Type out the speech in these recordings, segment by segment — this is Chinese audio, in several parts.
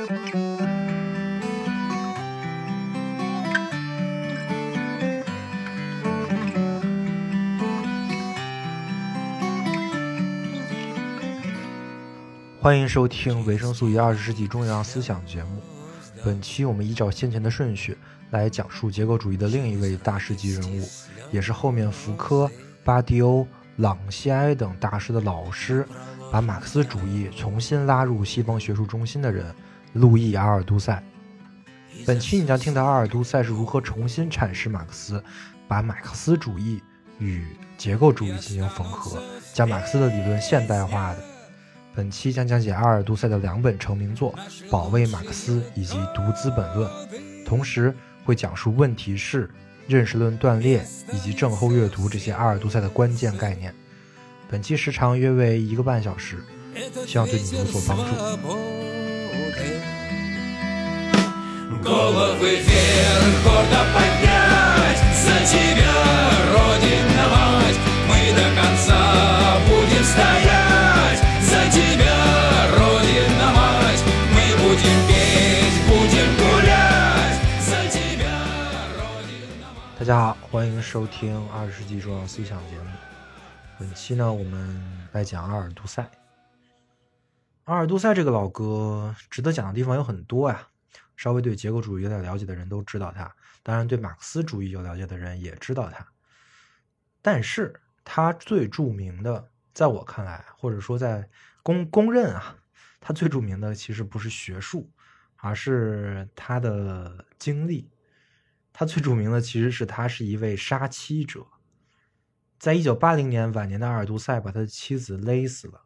欢迎收听维生素与二十世纪重要思想节目。本期我们依照先前的顺序来讲述结构主义的另一位大师级人物，也是后面福柯、巴蒂欧、朗西埃等大师的老师，把马克思主义重新拉入西方学术中心的人——路易·阿尔都塞。本期你将听到阿尔都塞是如何重新阐释马克思，把马克思主义与结构主义进行缝合，将马克思的理论现代化的。本期将讲解阿尔都塞的两本成名作《保卫马克思》以及《读资本论》，同时会讲述问题式、认识论断裂以及症候阅读这些阿尔都塞的关键概念。本期时长约为一个半小时，希望对你有所帮助。大家好，欢迎收听二十世纪重要思想节目。本期呢，我们来讲阿尔都塞。阿尔都塞这个老哥，值得讲的地方有很多呀。稍微对结构主义有点了解的人都知道他，当然对马克思主义有了解的人也知道他。但是他最著名的，在我看来，或者说在公公认啊，他最著名的其实不是学术，而是他的经历。他最著名的其实是他是一位杀妻者，在一九八零年晚年的阿尔都塞把他的妻子勒死了，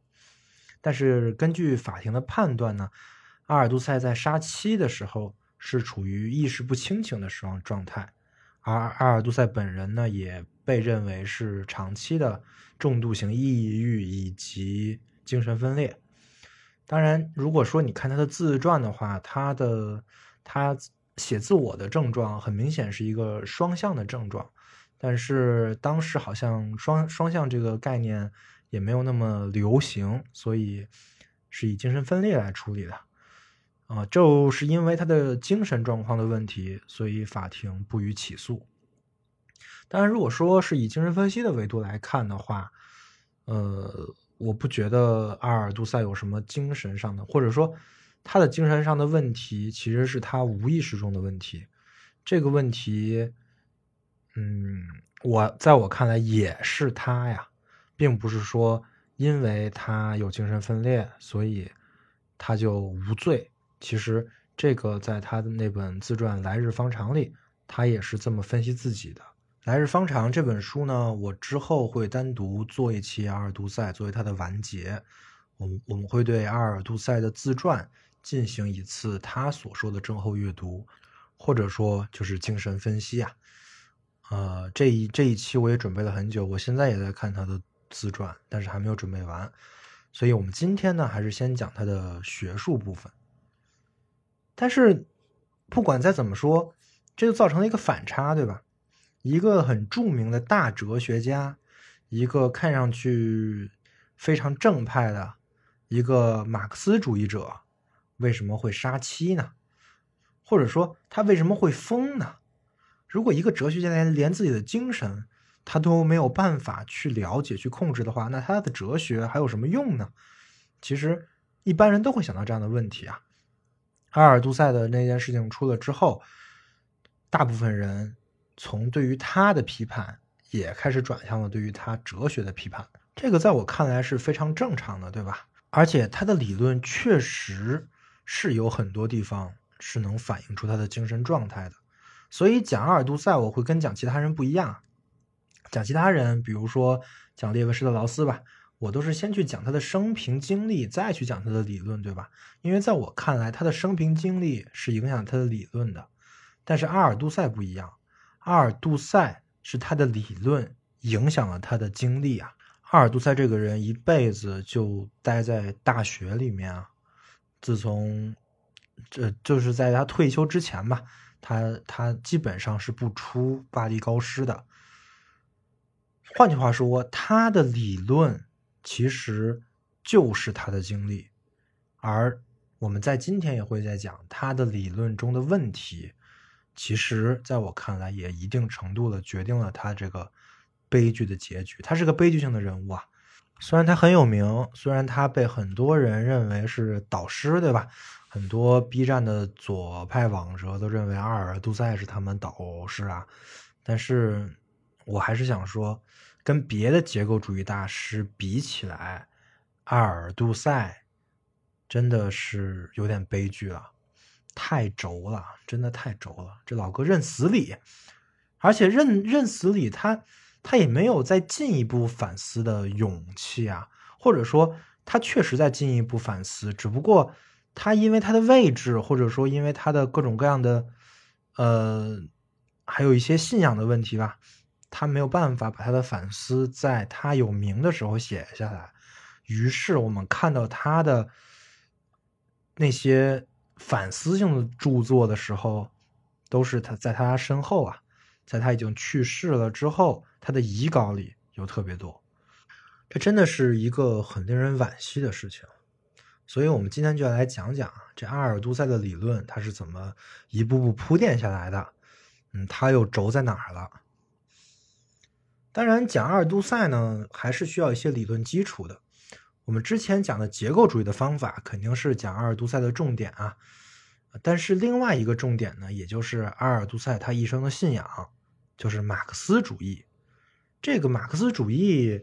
但是根据法庭的判断呢，阿尔都塞在杀妻的时候是处于意识不清醒的时状态，而阿尔都塞本人呢也被认为是长期的重度型抑郁以及精神分裂。当然，如果说你看他的自传的话，他的他。写自我的症状很明显是一个双向的症状，但是当时好像双双向这个概念也没有那么流行，所以是以精神分裂来处理的。啊，就是因为他的精神状况的问题，所以法庭不予起诉。当然，如果说是以精神分析的维度来看的话，呃，我不觉得阿尔杜塞有什么精神上的，或者说。他的精神上的问题其实是他无意识中的问题，这个问题，嗯，我在我看来也是他呀，并不是说因为他有精神分裂，所以他就无罪。其实这个在他的那本自传《来日方长》里，他也是这么分析自己的。《来日方长》这本书呢，我之后会单独做一期阿尔都塞作为他的完结，我们我们会对阿尔都塞的自传。进行一次他所说的症候阅读，或者说就是精神分析啊。呃，这一这一期我也准备了很久，我现在也在看他的自传，但是还没有准备完。所以我们今天呢，还是先讲他的学术部分。但是不管再怎么说，这就造成了一个反差，对吧？一个很著名的大哲学家，一个看上去非常正派的一个马克思主义者。为什么会杀妻呢？或者说他为什么会疯呢？如果一个哲学家连连自己的精神他都没有办法去了解、去控制的话，那他的哲学还有什么用呢？其实一般人都会想到这样的问题啊。阿尔都塞的那件事情出了之后，大部分人从对于他的批判也开始转向了对于他哲学的批判。这个在我看来是非常正常的，对吧？而且他的理论确实。是有很多地方是能反映出他的精神状态的，所以讲阿尔都塞我会跟讲其他人不一样。讲其他人，比如说讲列维施特劳斯吧，我都是先去讲他的生平经历，再去讲他的理论，对吧？因为在我看来，他的生平经历是影响他的理论的。但是阿尔杜塞不一样，阿尔杜塞是他的理论影响了他的经历啊。阿尔杜塞这个人一辈子就待在大学里面啊。自从这就是在他退休之前吧，他他基本上是不出巴黎高师的。换句话说，他的理论其实就是他的经历，而我们在今天也会在讲他的理论中的问题，其实在我看来也一定程度的决定了他这个悲剧的结局。他是个悲剧性的人物啊，虽然他很有名，虽然他被很多人认为是导师，对吧？很多 B 站的左派网者都认为阿尔杜塞是他们导师啊，但是我还是想说，跟别的结构主义大师比起来，阿尔杜塞。真的是有点悲剧了，太轴了，真的太轴了。这老哥认死理，而且认认死理，他他也没有再进一步反思的勇气啊，或者说他确实在进一步反思，只不过他因为他的位置，或者说因为他的各种各样的呃，还有一些信仰的问题吧，他没有办法把他的反思在他有名的时候写下来。于是我们看到他的。那些反思性的著作的时候，都是他在他身后啊，在他已经去世了之后，他的遗稿里有特别多。这真的是一个很令人惋惜的事情。所以，我们今天就要来讲讲这阿尔都塞的理论，他是怎么一步步铺垫下来的。嗯，他又轴在哪儿了？当然，讲阿尔都塞呢，还是需要一些理论基础的。我们之前讲的结构主义的方法肯定是讲阿尔都塞的重点啊，但是另外一个重点呢，也就是阿尔杜塞他一生的信仰，就是马克思主义。这个马克思主义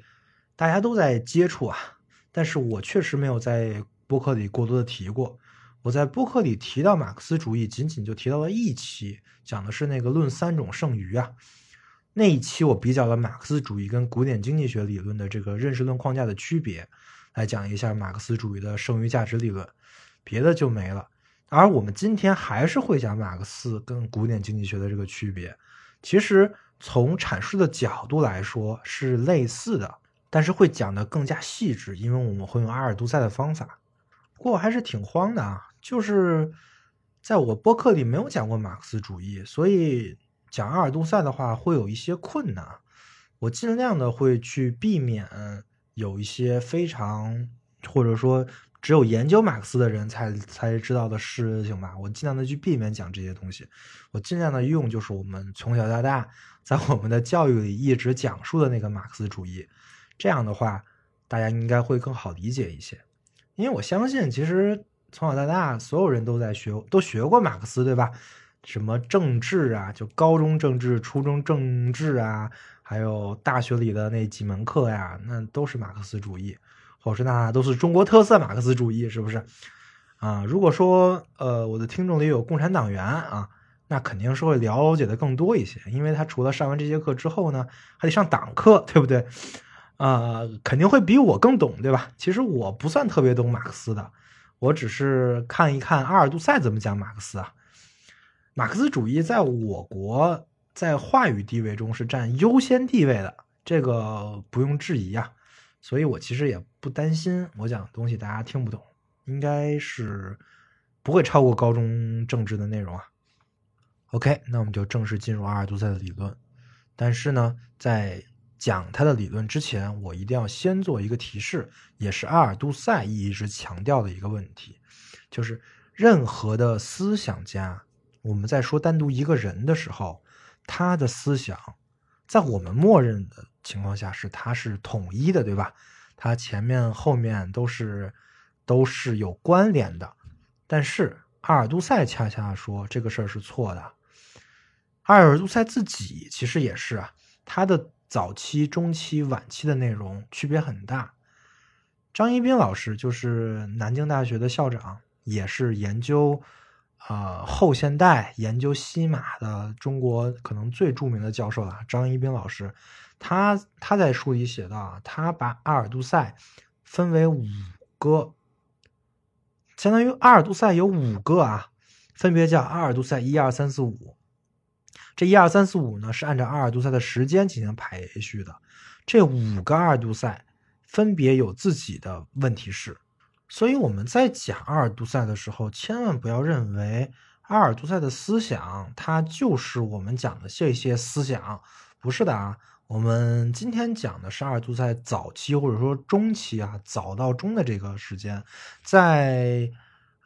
大家都在接触啊，但是我确实没有在播客里过多的提过。我在播客里提到马克思主义，仅仅就提到了一期，讲的是那个论三种剩余啊。那一期我比较了马克思主义跟古典经济学理论的这个认识论框架的区别。来讲一下马克思主义的剩余价值理论，别的就没了。而我们今天还是会讲马克思跟古典经济学的这个区别。其实从阐述的角度来说是类似的，但是会讲的更加细致，因为我们会用阿尔都塞的方法。不过我还是挺慌的啊，就是在我播客里没有讲过马克思主义，所以讲阿尔杜塞的话会有一些困难。我尽量的会去避免。有一些非常，或者说只有研究马克思的人才才知道的事情吧。我尽量的去避免讲这些东西，我尽量的用就是我们从小到大在我们的教育里一直讲述的那个马克思主义。这样的话，大家应该会更好理解一些。因为我相信，其实从小到大所有人都在学，都学过马克思，对吧？什么政治啊，就高中政治、初中政治啊。还有大学里的那几门课呀，那都是马克思主义，或者是那都是中国特色马克思主义，是不是？啊，如果说呃我的听众里有共产党员啊，那肯定是会了解的更多一些，因为他除了上完这些课之后呢，还得上党课，对不对？啊，肯定会比我更懂，对吧？其实我不算特别懂马克思的，我只是看一看阿尔杜塞怎么讲马克思啊。马克思主义在我国。在话语地位中是占优先地位的，这个不用质疑啊，所以我其实也不担心我讲的东西大家听不懂，应该是不会超过高中政治的内容啊。OK，那我们就正式进入阿尔杜塞的理论。但是呢，在讲他的理论之前，我一定要先做一个提示，也是阿尔杜塞一直强调的一个问题，就是任何的思想家，我们在说单独一个人的时候。他的思想，在我们默认的情况下是他是统一的，对吧？他前面后面都是都是有关联的。但是阿尔杜塞恰恰说这个事儿是错的。阿尔杜塞自己其实也是啊，他的早期、中期、晚期的内容区别很大。张一斌老师就是南京大学的校长，也是研究。啊，后现代研究西马的中国可能最著名的教授了，张一斌老师，他他在书里写到啊，他把阿尔杜塞分为五个，相当于阿尔杜塞有五个啊，分别叫阿尔杜塞一二三四五，这一二三四五呢是按照阿尔杜塞的时间进行排序的，这五个阿尔杜塞分别有自己的问题是。所以我们在讲阿尔杜塞的时候，千万不要认为阿尔杜塞的思想，它就是我们讲的这些思想，不是的啊。我们今天讲的是阿尔杜塞早期或者说中期啊，早到中的这个时间，在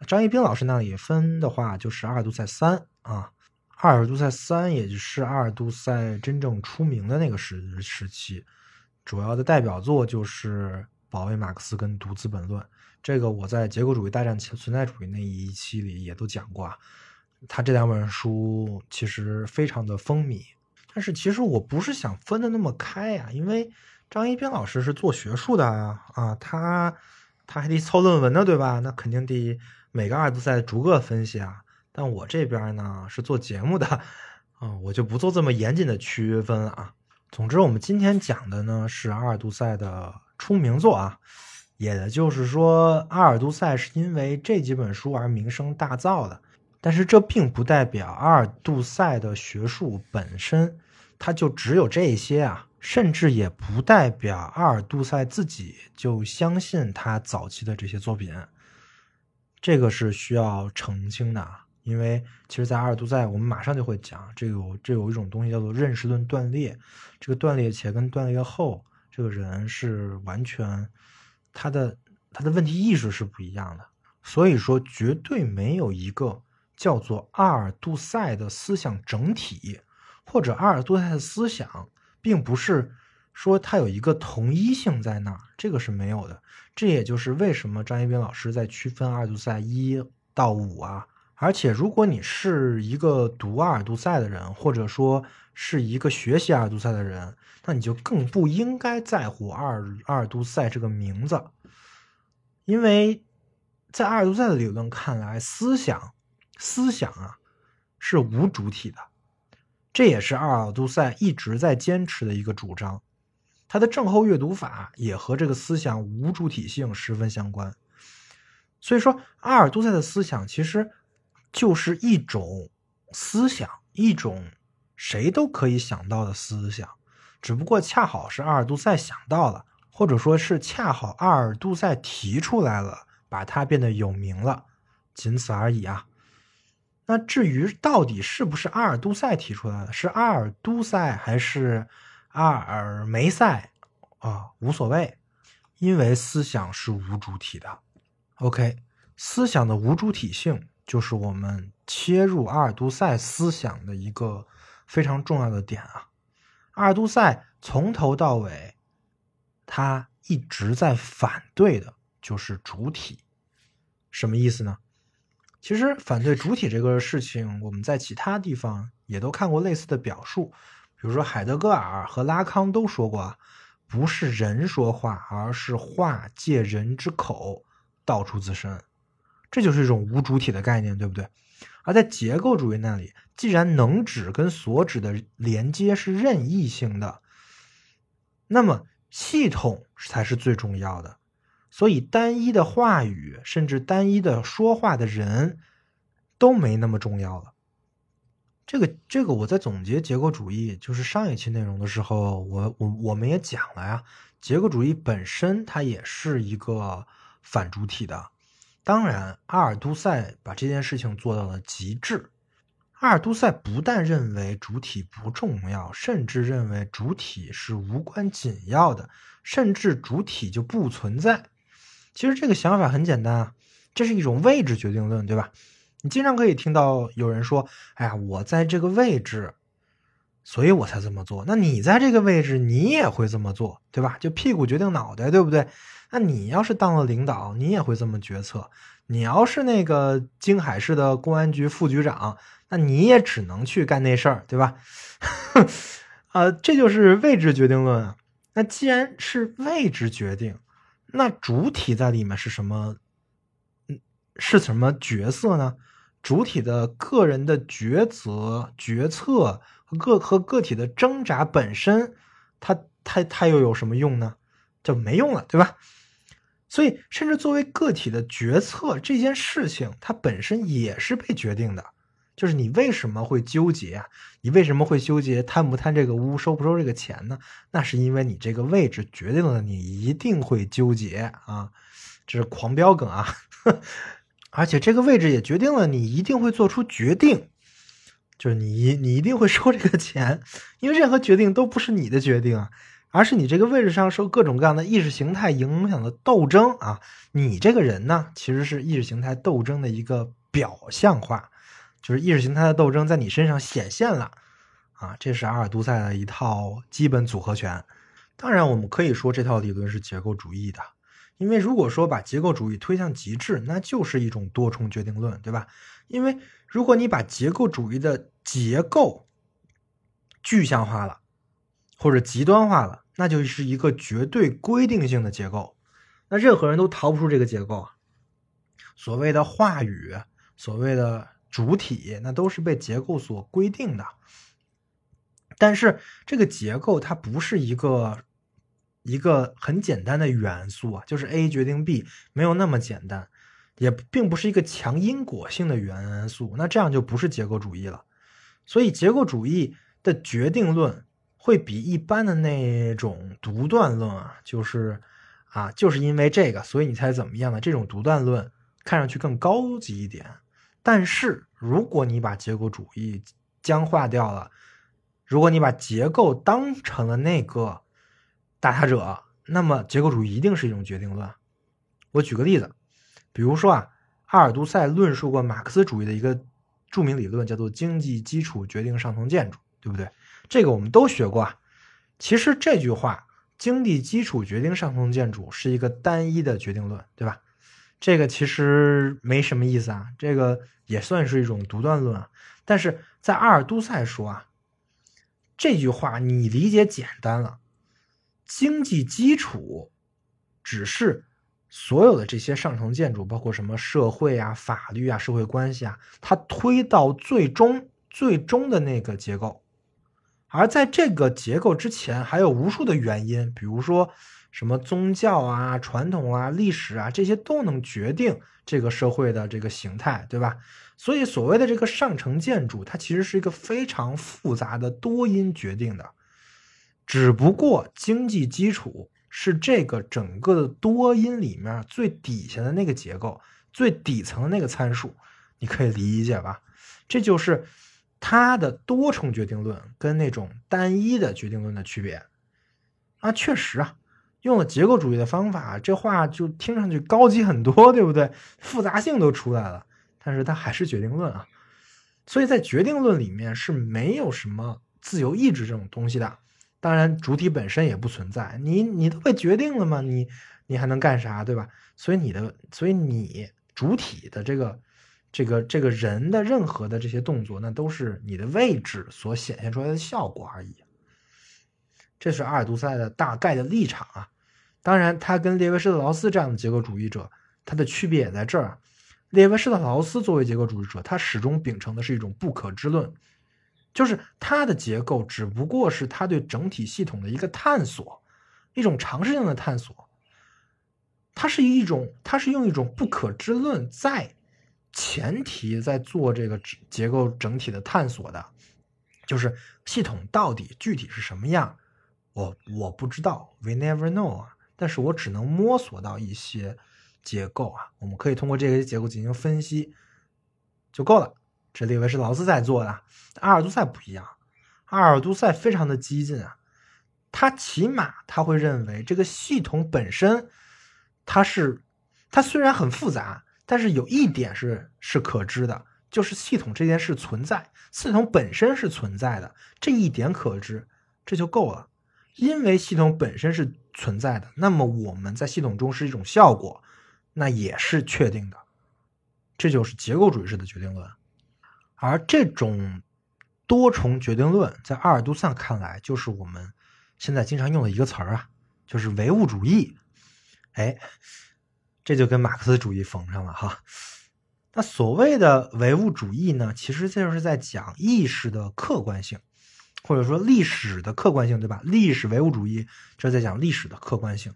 张一斌老师那里分的话，就是阿尔杜塞三啊，阿尔杜塞三，也就是阿尔杜塞真正出名的那个时时期，主要的代表作就是《保卫马克思》跟《读资本论》。这个我在《结构主义大战存在主义》那一期里也都讲过啊。他这两本书其实非常的风靡，但是其实我不是想分的那么开呀，因为张一斌老师是做学术的啊，啊，他他还得抄论文呢，对吧？那肯定得每个阿尔杜塞逐个分析啊。但我这边呢是做节目的啊，我就不做这么严谨的区分了啊。总之，我们今天讲的呢是阿尔杜塞的出名作啊。也就是说，阿尔都塞是因为这几本书而名声大噪的，但是这并不代表阿尔杜塞的学术本身，它就只有这些啊，甚至也不代表阿尔杜塞自己就相信他早期的这些作品，这个是需要澄清的。因为其实，在阿尔杜塞，我们马上就会讲，这有这有一种东西叫做认识论断裂，这个断裂前跟断裂后，这个人是完全。他的他的问题意识是不一样的，所以说绝对没有一个叫做阿尔杜塞的思想整体，或者阿尔杜塞的思想，并不是说他有一个同一性在那儿，这个是没有的。这也就是为什么张一斌老师在区分阿尔杜塞一到五啊，而且如果你是一个读阿尔杜塞的人，或者说是一个学习阿尔杜塞的人。那你就更不应该在乎阿尔阿尔都塞这个名字，因为在阿尔都塞的理论看来，思想思想啊是无主体的，这也是阿尔都塞一直在坚持的一个主张。他的正后阅读法也和这个思想无主体性十分相关。所以说，阿尔都塞的思想其实就是一种思想，一种谁都可以想到的思想。只不过恰好是阿尔杜塞想到了，或者说是恰好阿尔杜塞提出来了，把它变得有名了，仅此而已啊。那至于到底是不是阿尔杜塞提出来的，是阿尔都塞还是阿尔梅塞啊，无所谓，因为思想是无主体的。OK，思想的无主体性就是我们切入阿尔都塞思想的一个非常重要的点啊。阿尔都塞从头到尾，他一直在反对的就是主体，什么意思呢？其实反对主体这个事情，我们在其他地方也都看过类似的表述，比如说海德格尔和拉康都说过啊，不是人说话，而是话借人之口道出自身，这就是一种无主体的概念，对不对？而在结构主义那里，既然能指跟所指的连接是任意性的，那么系统才是最重要的。所以，单一的话语，甚至单一的说话的人，都没那么重要了。这个，这个我在总结结构主义，就是上一期内容的时候，我我我们也讲了呀。结构主义本身，它也是一个反主体的。当然，阿尔都塞把这件事情做到了极致。阿尔都塞不但认为主体不重要，甚至认为主体是无关紧要的，甚至主体就不存在。其实这个想法很简单啊，这是一种位置决定论，对吧？你经常可以听到有人说：“哎呀，我在这个位置，所以我才这么做。”那你在这个位置，你也会这么做，对吧？就屁股决定脑袋，对不对？那你要是当了领导，你也会这么决策。你要是那个京海市的公安局副局长，那你也只能去干那事儿，对吧？啊，这就是位置决定论。那既然是位置决定，那主体在里面是什么？嗯，是什么角色呢？主体的个人的抉择、决策个和个体的挣扎本身，它它它又有什么用呢？就没用了，对吧？所以，甚至作为个体的决策这件事情，它本身也是被决定的。就是你为什么会纠结啊？你为什么会纠结贪不贪这个污，收不收这个钱呢？那是因为你这个位置决定了你一定会纠结啊！这是狂飙梗啊！而且这个位置也决定了你一定会做出决定，就是你你一定会收这个钱，因为任何决定都不是你的决定啊。而是你这个位置上受各种各样的意识形态影响的斗争啊。你这个人呢，其实是意识形态斗争的一个表象化，就是意识形态的斗争在你身上显现了啊。这是阿尔都塞的一套基本组合拳。当然，我们可以说这套理论是结构主义的，因为如果说把结构主义推向极致，那就是一种多重决定论，对吧？因为如果你把结构主义的结构具象化了，或者极端化了，那就是一个绝对规定性的结构，那任何人都逃不出这个结构啊。所谓的话语，所谓的主体，那都是被结构所规定的。但是这个结构它不是一个一个很简单的元素啊，就是 A 决定 B 没有那么简单，也并不是一个强因果性的元素，那这样就不是结构主义了。所以结构主义的决定论会比一般的那种独断论啊，就是啊，就是因为这个，所以你才怎么样的这种独断论看上去更高级一点。但是如果你把结构主义僵化掉了，如果你把结构当成了那个打他者，那么结构主义一定是一种决定论。我举个例子，比如说啊，阿尔都塞论述过马克思主义的一个著名理论，叫做经济基础决定上层建筑，对不对？这个我们都学过啊。其实这句话“经济基础决定上层建筑”是一个单一的决定论，对吧？这个其实没什么意思啊，这个也算是一种独断论啊。但是在阿尔都塞说啊。这句话你理解简单了，经济基础只是所有的这些上层建筑，包括什么社会啊、法律啊、社会关系啊，它推到最终最终的那个结构，而在这个结构之前，还有无数的原因，比如说什么宗教啊、传统啊、历史啊，这些都能决定这个社会的这个形态，对吧？所以，所谓的这个上层建筑，它其实是一个非常复杂的多因决定的。只不过，经济基础是这个整个的多因里面最底下的那个结构，最底层的那个参数，你可以理解吧？这就是它的多重决定论跟那种单一的决定论的区别啊。确实啊，用了结构主义的方法，这话就听上去高级很多，对不对？复杂性都出来了。但是它还是决定论啊，所以在决定论里面是没有什么自由意志这种东西的。当然，主体本身也不存在，你你都被决定了吗？你你还能干啥，对吧？所以你的，所以你主体的这个这个这个人的任何的这些动作，那都是你的位置所显现出来的效果而已。这是阿尔都塞的大概的立场啊。当然，他跟列维施特劳斯这样的结构主义者，他的区别也在这儿。列维施特劳斯作为结构主义者，他始终秉承的是一种不可知论，就是它的结构只不过是它对整体系统的一个探索，一种尝试性的探索。它是一种，它是用一种不可知论在前提在做这个结构整体的探索的，就是系统到底具体是什么样，我我不知道，we never know 啊，但是我只能摸索到一些。结构啊，我们可以通过这些结构进行分析就够了。这列维是劳斯在做的，阿尔都塞不一样。阿尔都塞非常的激进啊，他起码他会认为这个系统本身，它是它虽然很复杂，但是有一点是是可知的，就是系统这件事存在，系统本身是存在的，这一点可知，这就够了。因为系统本身是存在的，那么我们在系统中是一种效果。那也是确定的，这就是结构主义式的决定论，而这种多重决定论在阿尔都塞看来，就是我们现在经常用的一个词儿啊，就是唯物主义。哎，这就跟马克思主义缝上了哈。那所谓的唯物主义呢，其实就是在讲意识的客观性，或者说历史的客观性，对吧？历史唯物主义这在讲历史的客观性。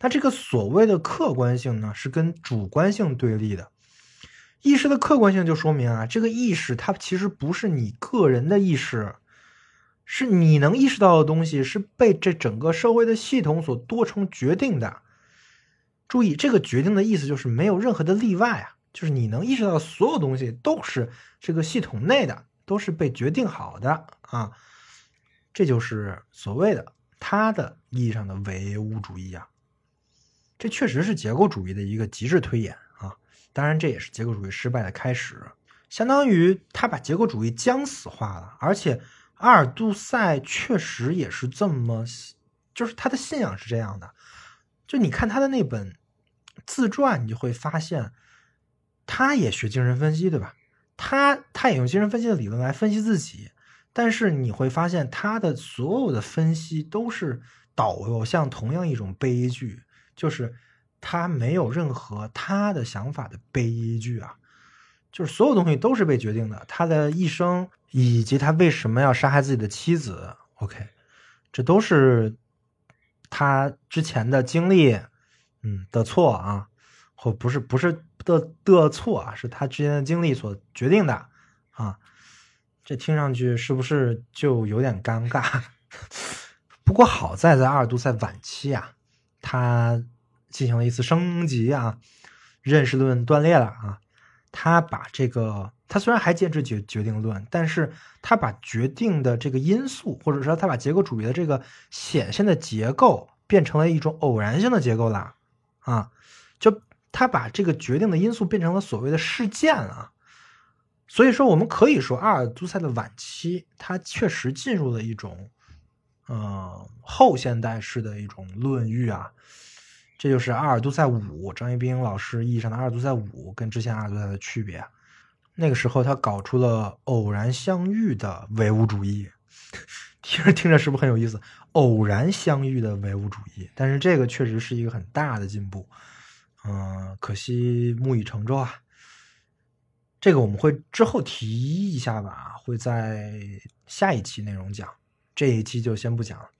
那这个所谓的客观性呢，是跟主观性对立的。意识的客观性就说明啊，这个意识它其实不是你个人的意识，是你能意识到的东西，是被这整个社会的系统所多重决定的。注意，这个决定的意思就是没有任何的例外啊，就是你能意识到的所有东西都是这个系统内的，都是被决定好的啊。这就是所谓的他的意义上的唯物主义啊。这确实是结构主义的一个极致推演！当然，这也是结构主义失败的开始，相当于他把结构主义僵死化了。而且，阿尔杜塞确实也是这么，就是他的信仰是这样的。就你看他的那本自传，你就会发现，他也学精神分析，对吧？他他也用精神分析的理论来分析自己，但是你会发现他的所有的分析都是导向同样一种悲剧。就是他没有任何他的想法的悲剧啊，就是所有东西都是被决定的，他的一生以及他为什么要杀害自己的妻子，OK，这都是他之前的经历，嗯的错啊，或不是不是的的错啊，是他之前的经历所决定的啊，这听上去是不是就有点尴尬？不过好在在阿尔都塞晚期啊。他进行了一次升级啊，认识论断裂了啊。他把这个，他虽然还坚持决决定论，但是他把决定的这个因素，或者说他把结构主义的这个显现的结构，变成了一种偶然性的结构了啊。就他把这个决定的因素变成了所谓的事件啊。所以说，我们可以说阿尔都塞的晚期，他确实进入了一种。呃，后现代式的一种论域啊，这就是阿尔都塞五，张一冰老师意义上的阿尔都塞五跟之前阿尔都塞的区别。那个时候他搞出了偶然相遇的唯物主义，听着听着是不是很有意思？偶然相遇的唯物主义，但是这个确实是一个很大的进步。嗯，可惜木已成舟啊。这个我们会之后提一下吧，会在下一期内容讲。这一期就先不讲了。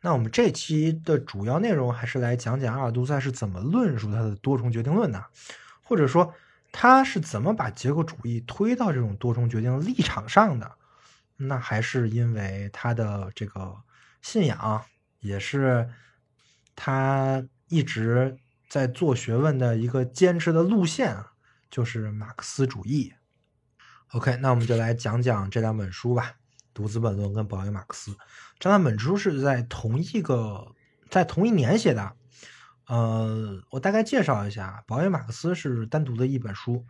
那我们这期的主要内容还是来讲讲阿尔都塞是怎么论述他的多重决定论的，或者说他是怎么把结构主义推到这种多重决定立场上的。那还是因为他的这个信仰，也是他一直在做学问的一个坚持的路线，就是马克思主义。OK，那我们就来讲讲这两本书吧。读《资本论》跟保约马克思这两本书是在同一个在同一年写的。呃，我大概介绍一下，保约马克思是单独的一本书，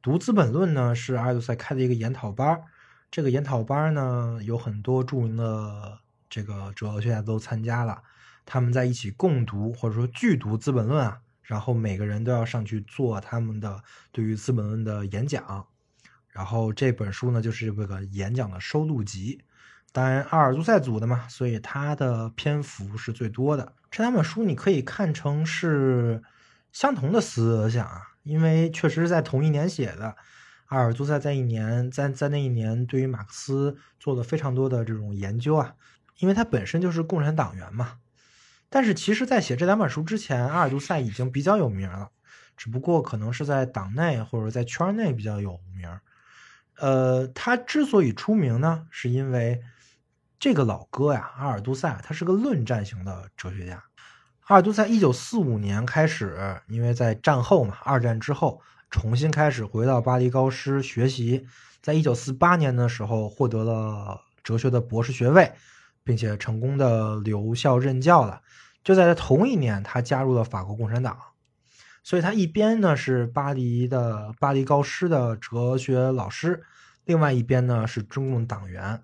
读《资本论》呢是阿尔都塞开的一个研讨班。这个研讨班呢有很多著名的这个哲学家都参加了，他们在一起共读或者说剧读《资本论》啊，然后每个人都要上去做他们的对于《资本论》的演讲。然后这本书呢，就是这个演讲的收录集。当然，阿尔都塞组的嘛，所以他的篇幅是最多的。这两本书你可以看成是相同的思想啊，因为确实是在同一年写的。阿尔都塞在一年在在那一年对于马克思做了非常多的这种研究啊，因为他本身就是共产党员嘛。但是其实，在写这两本书之前，阿尔都塞已经比较有名了，只不过可能是在党内或者在圈内比较有名。呃，他之所以出名呢，是因为这个老哥呀，阿尔都塞，他是个论战型的哲学家。阿尔都塞一九四五年开始，因为在战后嘛，二战之后重新开始回到巴黎高师学习，在一九四八年的时候获得了哲学的博士学位，并且成功的留校任教了。就在同一年，他加入了法国共产党。所以他一边呢是巴黎的巴黎高师的哲学老师，另外一边呢是中共党员。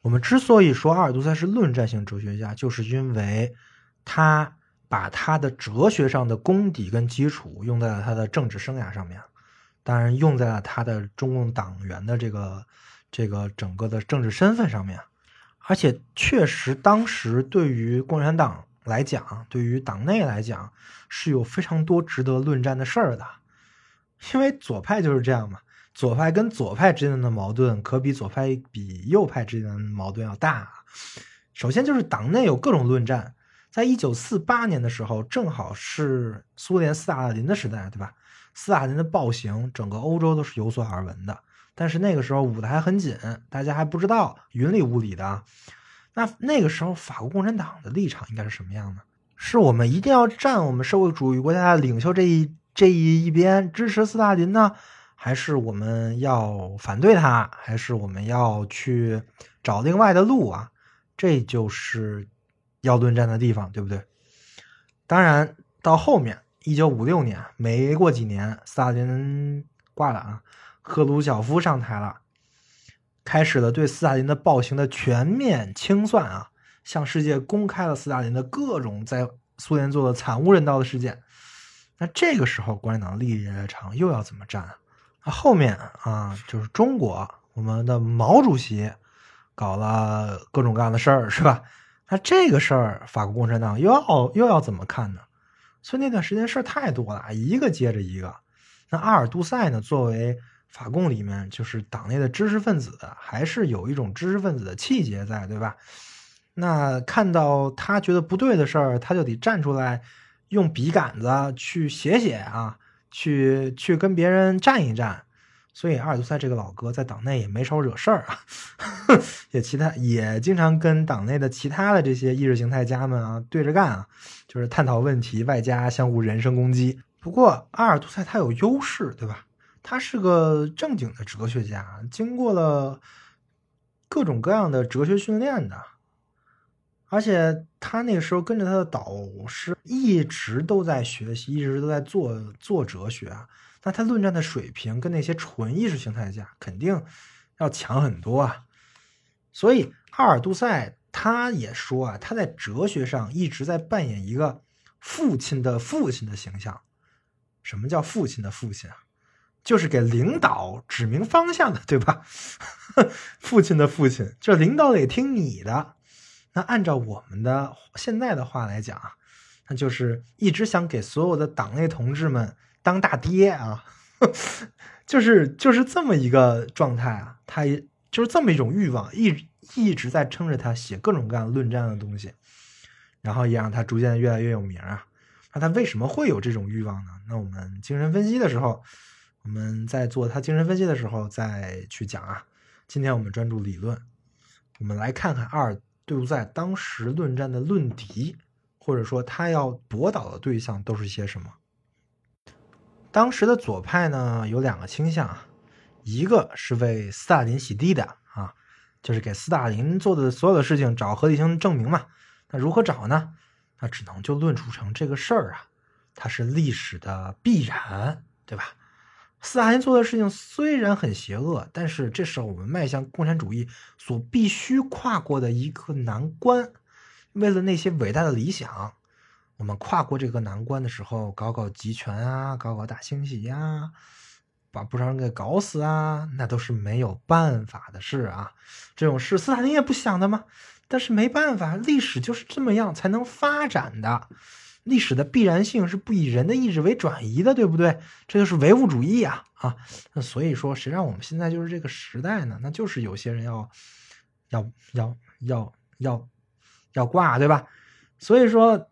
我们之所以说阿尔都塞是论战性哲学家，就是因为他把他的哲学上的功底跟基础用在了他的政治生涯上面，当然用在了他的中共党员的这个这个整个的政治身份上面，而且确实当时对于共产党。来讲，对于党内来讲是有非常多值得论战的事儿的，因为左派就是这样嘛。左派跟左派之间的矛盾，可比左派比右派之间的矛盾要大。首先就是党内有各种论战，在一九四八年的时候，正好是苏联斯大林的时代，对吧？斯大林的暴行，整个欧洲都是有所耳闻的。但是那个时候捂得还很紧，大家还不知道，云里雾里的。那那个时候，法国共产党的立场应该是什么样的？是我们一定要站我们社会主义国家的领袖这一这一一边，支持斯大林呢，还是我们要反对他，还是我们要去找另外的路啊？这就是要论战的地方，对不对？当然，到后面一九五六年，没过几年，斯大林挂了啊，赫鲁晓夫上台了，开始了对斯大林的暴行的全面清算啊，向世界公开了斯大林的各种在苏联做的惨无人道的事件。那这个时候，共产党立场又要怎么站？啊后面啊，就是中国，我们的毛主席搞了各种各样的事儿，是吧？那这个事儿，法国共产党又要又要怎么看呢？所以那段时间事儿太多了，一个接着一个。那阿尔杜塞呢，作为法共里面就是党内的知识分子，还是有一种知识分子的气节在，对吧？那看到他觉得不对的事儿，他就得站出来。用笔杆子去写写啊，去去跟别人战一战，所以阿尔杜塞这个老哥在党内也没少惹事儿啊，也其他也经常跟党内的其他的这些意识形态家们啊对着干啊，就是探讨问题，外加相互人身攻击。不过阿尔杜塞他有优势，对吧？他是个正经的哲学家，经过了各种各样的哲学训练的。而且他那个时候跟着他的导师一直都在学习，一直都在做做哲学啊。那他论战的水平跟那些纯意识形态家肯定要强很多啊。所以阿尔杜塞他也说啊，他在哲学上一直在扮演一个父亲的父亲的形象。什么叫父亲的父亲啊？就是给领导指明方向的，对吧？父亲的父亲，这领导得听你的。那按照我们的现在的话来讲啊，那就是一直想给所有的党内同志们当大爹啊，就是就是这么一个状态啊，他就是这么一种欲望，一一直在撑着他写各种各样论战的东西，然后也让他逐渐越来越有名啊。那他为什么会有这种欲望呢？那我们精神分析的时候，我们在做他精神分析的时候再去讲啊。今天我们专注理论，我们来看看二。不在当时论战的论敌，或者说他要驳倒的对象都是些什么？当时的左派呢有两个倾向，一个是为斯大林洗地的啊，就是给斯大林做的所有的事情找合理性证明嘛。那如何找呢？那只能就论述成这个事儿啊，它是历史的必然，对吧？斯大林做的事情虽然很邪恶，但是这是我们迈向共产主义所必须跨过的一个难关。为了那些伟大的理想，我们跨过这个难关的时候，搞搞集权啊，搞搞大清洗呀，把不少人给搞死啊，那都是没有办法的事啊。这种事斯大林也不想的吗？但是没办法，历史就是这么样才能发展的。历史的必然性是不以人的意志为转移的，对不对？这就是唯物主义啊啊！那所以说，谁让我们现在就是这个时代呢？那就是有些人要要要要要要挂，对吧？所以说，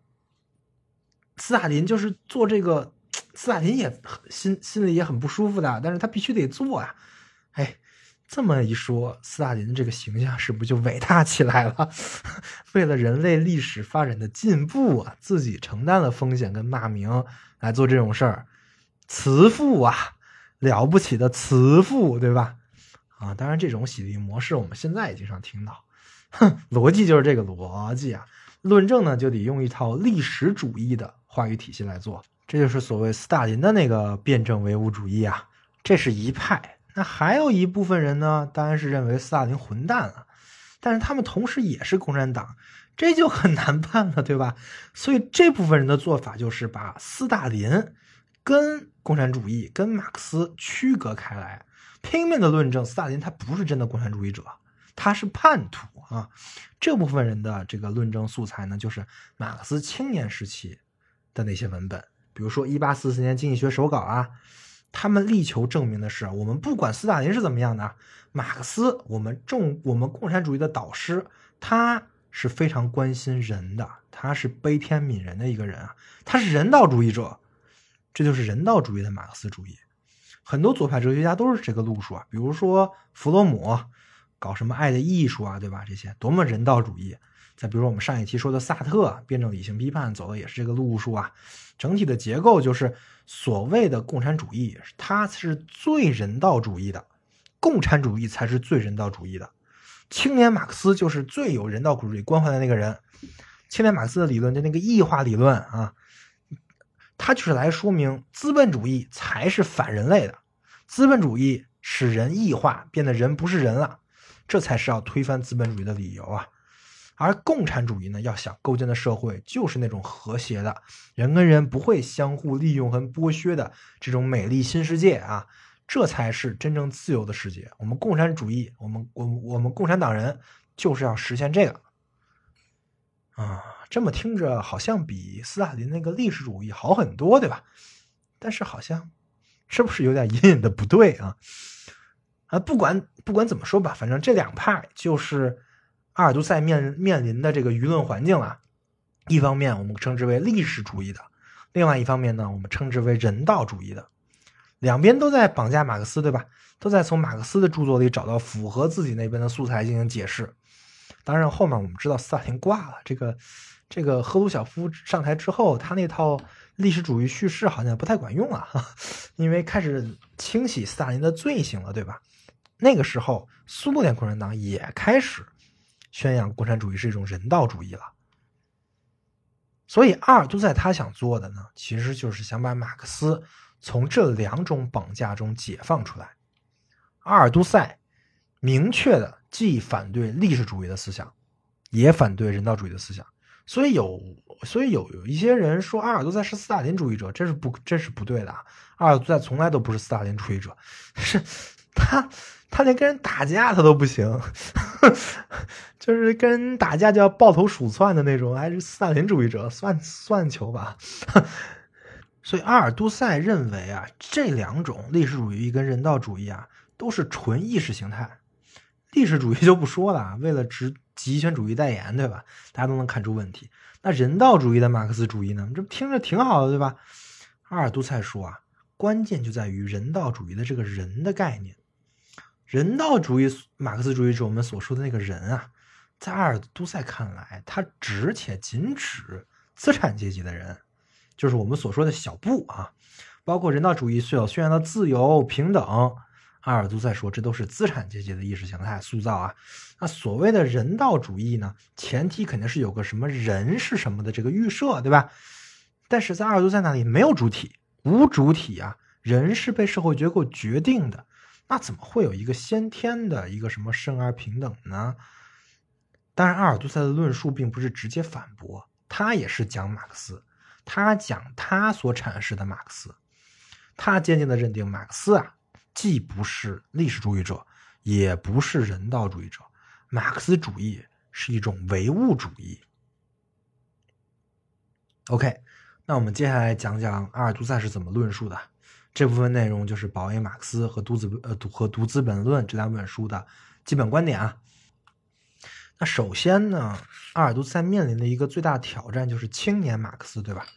斯大林就是做这个，斯大林也心心里也很不舒服的，但是他必须得做啊，哎。这么一说，斯大林这个形象是不是就伟大起来了？为了人类历史发展的进步啊，自己承担了风险跟骂名来做这种事儿，慈父啊，了不起的慈父，对吧？啊，当然这种洗涤模式我们现在也经常听到，哼，逻辑就是这个逻辑啊。论证呢就得用一套历史主义的话语体系来做，这就是所谓斯大林的那个辩证唯物主义啊，这是一派。那还有一部分人呢，当然是认为斯大林混蛋了，但是他们同时也是共产党，这就很难办了，对吧？所以这部分人的做法就是把斯大林跟共产主义、跟马克思区隔开来，拼命的论证斯大林他不是真的共产主义者，他是叛徒啊！这部分人的这个论证素材呢，就是马克思青年时期的那些文本，比如说一八四四年经济学手稿啊。他们力求证明的是，我们不管斯大林是怎么样的，马克思，我们重我们共产主义的导师，他是非常关心人的，他是悲天悯人的一个人啊，他是人道主义者，这就是人道主义的马克思主义。很多左派哲学家都是这个路数啊，比如说弗洛姆，搞什么爱的艺术啊，对吧？这些多么人道主义。再比如说我们上一期说的萨特，辩证理性批判，走的也是这个路数啊。整体的结构就是所谓的共产主义，它是最人道主义的，共产主义才是最人道主义的。青年马克思就是最有人道主义关怀的那个人，青年马克思的理论，就那个异化理论啊，它就是来说明资本主义才是反人类的，资本主义使人异化，变得人不是人了，这才是要推翻资本主义的理由啊。而共产主义呢，要想构建的社会就是那种和谐的，人跟人不会相互利用和剥削的这种美丽新世界啊，这才是真正自由的世界。我们共产主义，我们我我们共产党人就是要实现这个啊。这么听着好像比斯大林那个历史主义好很多，对吧？但是好像是不是有点隐隐的不对啊？啊，不管不管怎么说吧，反正这两派就是。阿尔都塞面面临的这个舆论环境啊，一方面我们称之为历史主义的，另外一方面呢，我们称之为人道主义的，两边都在绑架马克思，对吧？都在从马克思的著作里找到符合自己那边的素材进行解释。当然，后面我们知道斯大林挂了，这个这个赫鲁晓夫上台之后，他那套历史主义叙事好像不太管用啊，因为开始清洗斯大林的罪行了，对吧？那个时候，苏联共产党也开始。宣扬共产主义是一种人道主义了，所以阿尔都塞他想做的呢，其实就是想把马克思从这两种绑架中解放出来。阿尔都塞明确的既反对历史主义的思想，也反对人道主义的思想，所以有所以有有一些人说阿尔都塞是斯大林主义者，这是不这是不对的。阿尔都塞从来都不是斯大林主义者，是他。他连跟人打架他都不行，就是跟人打架就要抱头鼠窜的那种，还是斯大林主义者，算算球吧。所以阿尔都塞认为啊，这两种历史主义跟人道主义啊，都是纯意识形态。历史主义就不说了，为了值极权主义代言，对吧？大家都能看出问题。那人道主义的马克思主义呢？这听着挺好的，对吧？阿尔都塞说啊，关键就在于人道主义的这个人的概念。人道主义，马克思主义者我们所说的那个人啊，在阿尔都塞看来，他只且仅指资产阶级的人，就是我们所说的小布啊。包括人道主义所宣扬的自由平等，阿尔都塞说这都是资产阶级的意识形态塑造啊。那所谓的人道主义呢，前提肯定是有个什么人是什么的这个预设，对吧？但是在阿尔都塞那里没有主体，无主体啊，人是被社会结构决定的。那怎么会有一个先天的一个什么生而平等呢？当然，阿尔都塞的论述并不是直接反驳，他也是讲马克思，他讲他所阐释的马克思，他坚定的认定马克思啊，既不是历史主义者，也不是人道主义者，马克思主义是一种唯物主义。OK，那我们接下来讲讲阿尔都塞是怎么论述的。这部分内容就是保卫马克思和读资呃读和读资本论这两本书的基本观点啊。那首先呢，阿尔都塞面临的一个最大挑战就是青年马克思，对吧？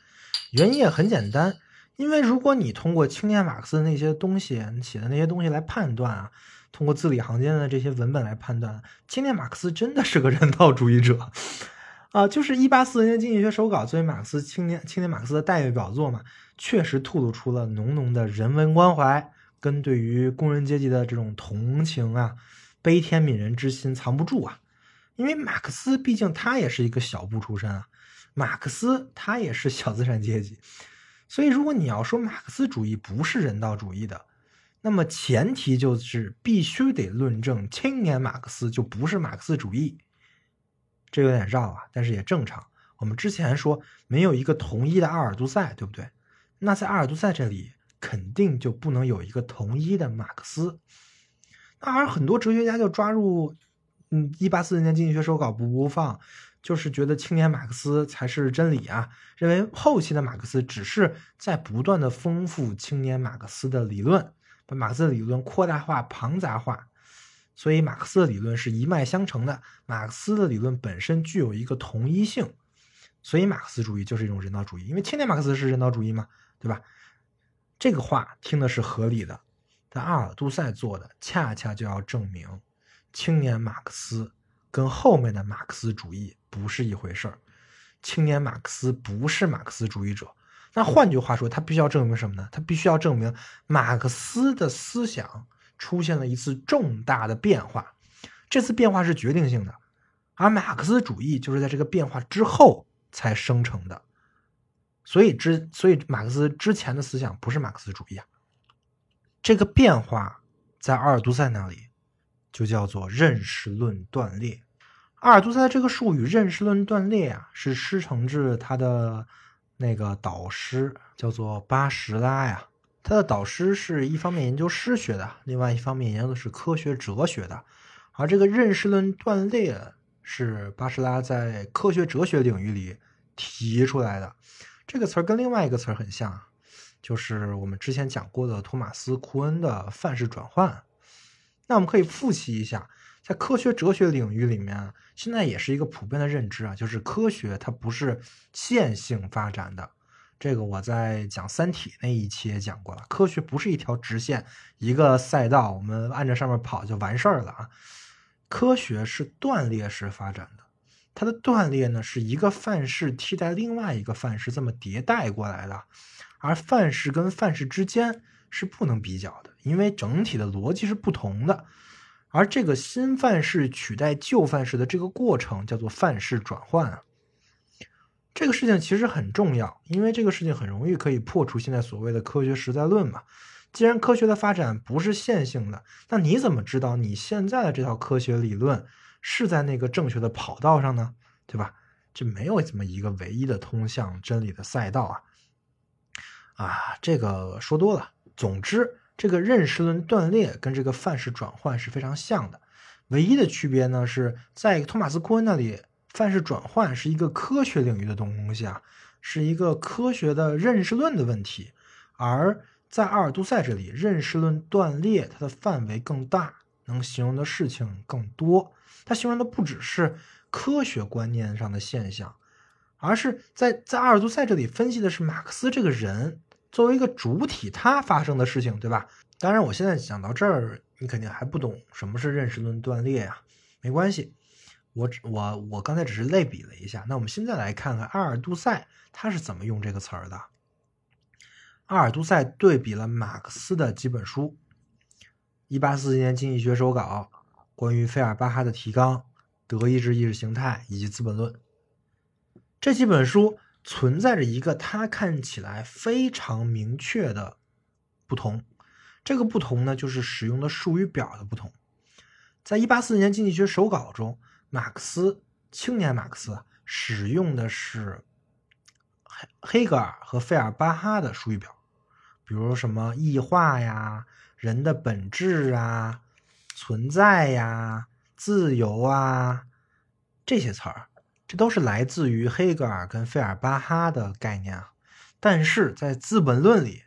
原因也很简单，因为如果你通过青年马克思的那些东西写的那些东西来判断啊，通过字里行间的这些文本来判断，青年马克思真的是个人道主义者。啊，就是一八四零年经济学手稿作为马克思青年青年马克思的代表作嘛，确实透露出了浓浓的人文关怀跟对于工人阶级的这种同情啊，悲天悯人之心藏不住啊。因为马克思毕竟他也是一个小布出身啊，马克思他也是小资产阶级，所以如果你要说马克思主义不是人道主义的，那么前提就是必须得论证青年马克思就不是马克思主义。这有点绕啊，但是也正常。我们之前说没有一个统一的阿尔都塞，对不对？那在阿尔都塞这里，肯定就不能有一个统一的马克思。那而很多哲学家就抓住，嗯，一八四零年经济学手稿不不放，就是觉得青年马克思才是真理啊，认为后期的马克思只是在不断的丰富青年马克思的理论，把马克思理论扩大化、庞杂化。所以马克思的理论是一脉相承的，马克思的理论本身具有一个同一性，所以马克思主义就是一种人道主义，因为青年马克思是人道主义嘛，对吧？这个话听的是合理的，但阿尔都塞做的恰恰就要证明，青年马克思跟后面的马克思主义不是一回事儿，青年马克思不是马克思主义者，那换句话说，他必须要证明什么呢？他必须要证明马克思的思想。出现了一次重大的变化，这次变化是决定性的，而马克思主义就是在这个变化之后才生成的。所以之所以马克思之前的思想不是马克思主义啊。这个变化在阿尔都塞那里就叫做认识论断裂。阿尔都塞这个术语“认识论断裂”啊，是师承自他的那个导师，叫做巴什拉呀。他的导师是一方面研究诗学的，另外一方面研究的是科学哲学的。而这个认识论断裂是巴什拉在科学哲学领域里提出来的。这个词儿跟另外一个词儿很像，就是我们之前讲过的托马斯·库恩的范式转换。那我们可以复习一下，在科学哲学领域里面，现在也是一个普遍的认知啊，就是科学它不是线性发展的。这个我在讲《三体》那一期也讲过了，科学不是一条直线，一个赛道，我们按着上面跑就完事儿了啊。科学是断裂式发展的，它的断裂呢是一个范式替代另外一个范式这么迭代过来的，而范式跟范式之间是不能比较的，因为整体的逻辑是不同的。而这个新范式取代旧范式的这个过程叫做范式转换啊。这个事情其实很重要，因为这个事情很容易可以破除现在所谓的科学实在论嘛。既然科学的发展不是线性的，那你怎么知道你现在的这套科学理论是在那个正确的跑道上呢？对吧？这没有这么一个唯一的通向真理的赛道啊！啊，这个说多了。总之，这个认识论断裂跟这个范式转换是非常像的，唯一的区别呢是在托马斯·库恩那里，范式转换是一个科学领域的东西啊，是一个科学的认识论的问题，而。在阿尔都塞这里，认识论断裂，它的范围更大，能形容的事情更多。它形容的不只是科学观念上的现象，而是在在阿尔都塞这里分析的是马克思这个人作为一个主体，他发生的事情，对吧？当然，我现在讲到这儿，你肯定还不懂什么是认识论断裂呀。没关系，我我我刚才只是类比了一下。那我们现在来看看阿尔都塞他是怎么用这个词儿的。阿尔都塞对比了马克思的几本书，《一八四七年经济学手稿》、关于费尔巴哈的提纲、德意志意识形态以及《资本论》这几本书存在着一个他看起来非常明确的不同，这个不同呢，就是使用的术语表的不同。在《一八四七年经济学手稿》中，马克思青年马克思使用的是黑黑格尔和费尔巴哈的术语表。比如什么异化呀、人的本质啊、存在呀、自由啊这些词儿，这都是来自于黑格尔跟费尔巴哈的概念啊。但是在《资本论》里，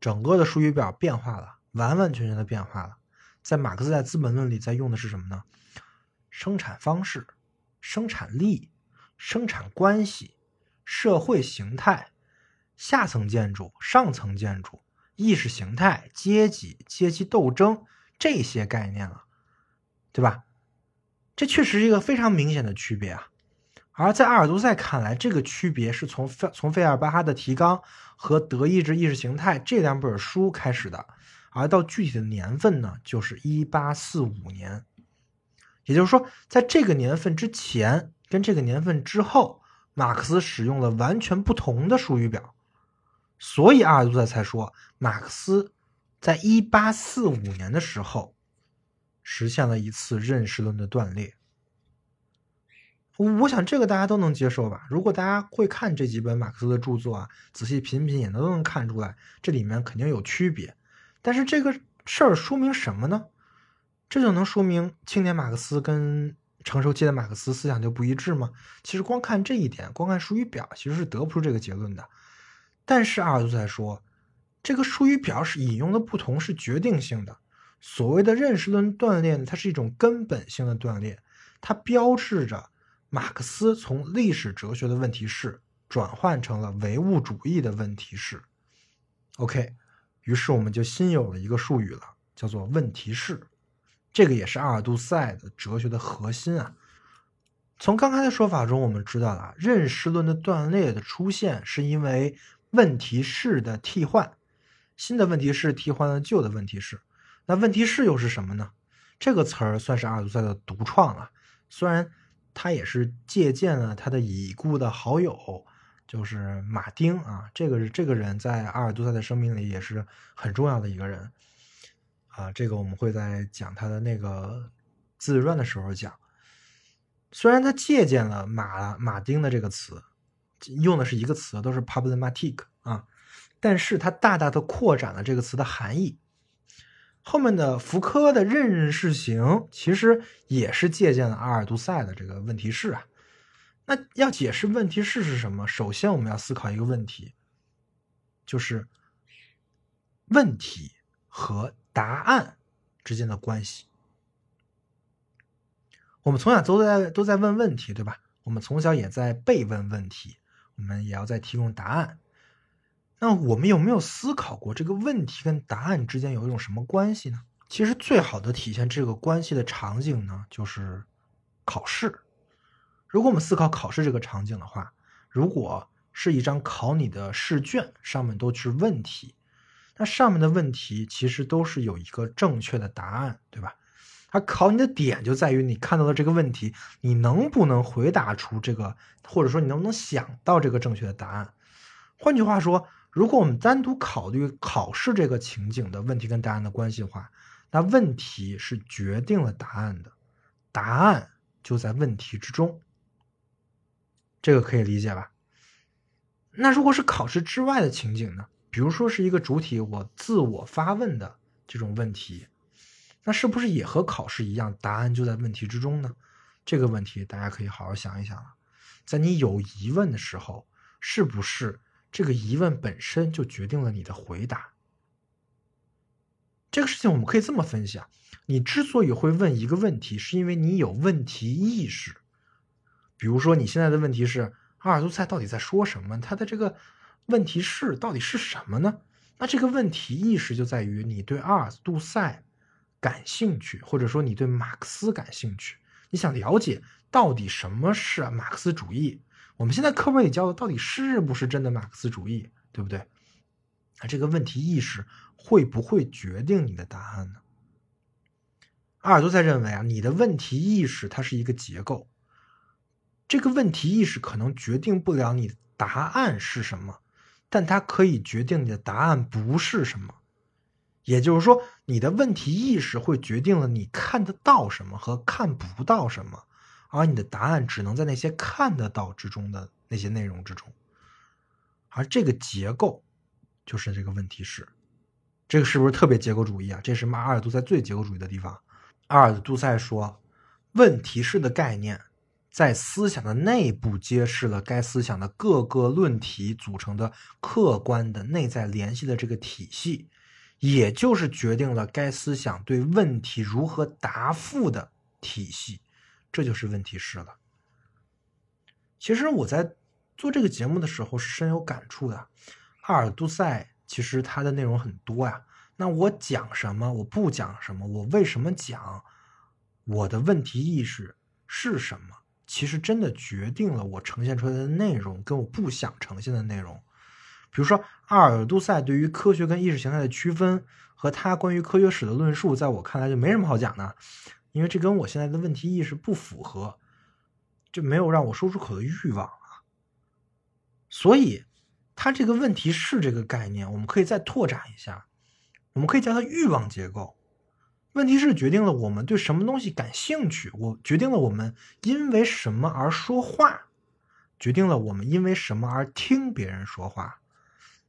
整个的术语表变化了，完完全全的变化了。在马克思在《资本论》里在用的是什么呢？生产方式、生产力、生产关系、社会形态。下层建筑、上层建筑、意识形态、阶级、阶级斗争这些概念了，对吧？这确实是一个非常明显的区别啊。而在阿尔都塞看来，这个区别是从费从费尔巴哈的提纲和德意志意识形态这两本书开始的，而到具体的年份呢，就是一八四五年。也就是说，在这个年份之前跟这个年份之后，马克思使用了完全不同的术语表。所以阿尔都塞才说，马克思在一八四五年的时候实现了一次认识论的断裂。我想这个大家都能接受吧？如果大家会看这几本马克思的著作啊，仔细品品也能都能看出来，这里面肯定有区别。但是这个事儿说明什么呢？这就能说明青年马克思跟成熟期的马克思思想就不一致吗？其实光看这一点，光看术语表，其实是得不出这个结论的。但是阿尔都塞说，这个术语表是引用的不同是决定性的。所谓的认识论断裂，它是一种根本性的断裂，它标志着马克思从历史哲学的问题式转换成了唯物主义的问题式。OK，于是我们就新有了一个术语了，叫做问题式。这个也是阿尔都塞的哲学的核心啊。从刚才的说法中，我们知道了认识论的断裂的出现是因为。问题式的替换，新的问题式替换了旧的问题式，那问题式又是什么呢？这个词儿算是阿尔都塞的独创啊。虽然他也是借鉴了他的已故的好友，就是马丁啊，这个这个人在阿尔都塞的生命里也是很重要的一个人啊，这个我们会在讲他的那个自传的时候讲。虽然他借鉴了马马丁的这个词，用的是一个词，都是 problematic 啊，但是他大大的扩展了这个词的含义。后面的福柯的认认事行，其实也是借鉴了阿尔都塞的这个问题式啊。那要解释问题式是什么，首先我们要思考一个问题，就是问题和答案之间的关系。我们从小都在都在问问题，对吧？我们从小也在被问问题，我们也要在提供答案。那我们有没有思考过这个问题跟答案之间有一种什么关系呢？其实最好的体现这个关系的场景呢，就是考试。如果我们思考考试这个场景的话，如果是一张考你的试卷，上面都是问题，那上面的问题其实都是有一个正确的答案，对吧？而考你的点就在于你看到的这个问题，你能不能回答出这个，或者说你能不能想到这个正确的答案？换句话说，如果我们单独考虑考试这个情景的问题跟答案的关系的话，那问题是决定了答案的，答案就在问题之中。这个可以理解吧？那如果是考试之外的情景呢？比如说是一个主体我自我发问的这种问题。那是不是也和考试一样，答案就在问题之中呢？这个问题大家可以好好想一想。在你有疑问的时候，是不是这个疑问本身就决定了你的回答？这个事情我们可以这么分析啊：你之所以会问一个问题，是因为你有问题意识。比如说，你现在的问题是阿尔都塞到底在说什么？他的这个问题是到底是什么呢？那这个问题意识就在于你对阿尔都塞。感兴趣，或者说你对马克思感兴趣，你想了解到底什么是马克思主义？我们现在课本里教的到底是不是真的马克思主义，对不对？那这个问题意识会不会决定你的答案呢？阿尔都塞认为啊，你的问题意识它是一个结构，这个问题意识可能决定不了你答案是什么，但它可以决定你的答案不是什么。也就是说，你的问题意识会决定了你看得到什么和看不到什么，而你的答案只能在那些看得到之中的那些内容之中。而这个结构就是这个问题式，这个是不是特别结构主义啊？这是马尔杜塞最结构主义的地方。阿尔杜塞说，问题式的概念在思想的内部揭示了该思想的各个论题组成的客观的内在联系的这个体系。也就是决定了该思想对问题如何答复的体系，这就是问题式了。其实我在做这个节目的时候是深有感触的。阿尔都塞其实它的内容很多呀，那我讲什么，我不讲什么，我为什么讲，我的问题意识是什么，其实真的决定了我呈现出来的内容跟我不想呈现的内容。比如说，阿尔都塞对于科学跟意识形态的区分，和他关于科学史的论述，在我看来就没什么好讲的，因为这跟我现在的问题意识不符合，就没有让我说出口的欲望啊。所以，他这个问题是这个概念，我们可以再拓展一下，我们可以叫它欲望结构。问题是决定了我们对什么东西感兴趣，我决定了我们因为什么而说话，决定了我们因为什么而听别人说话。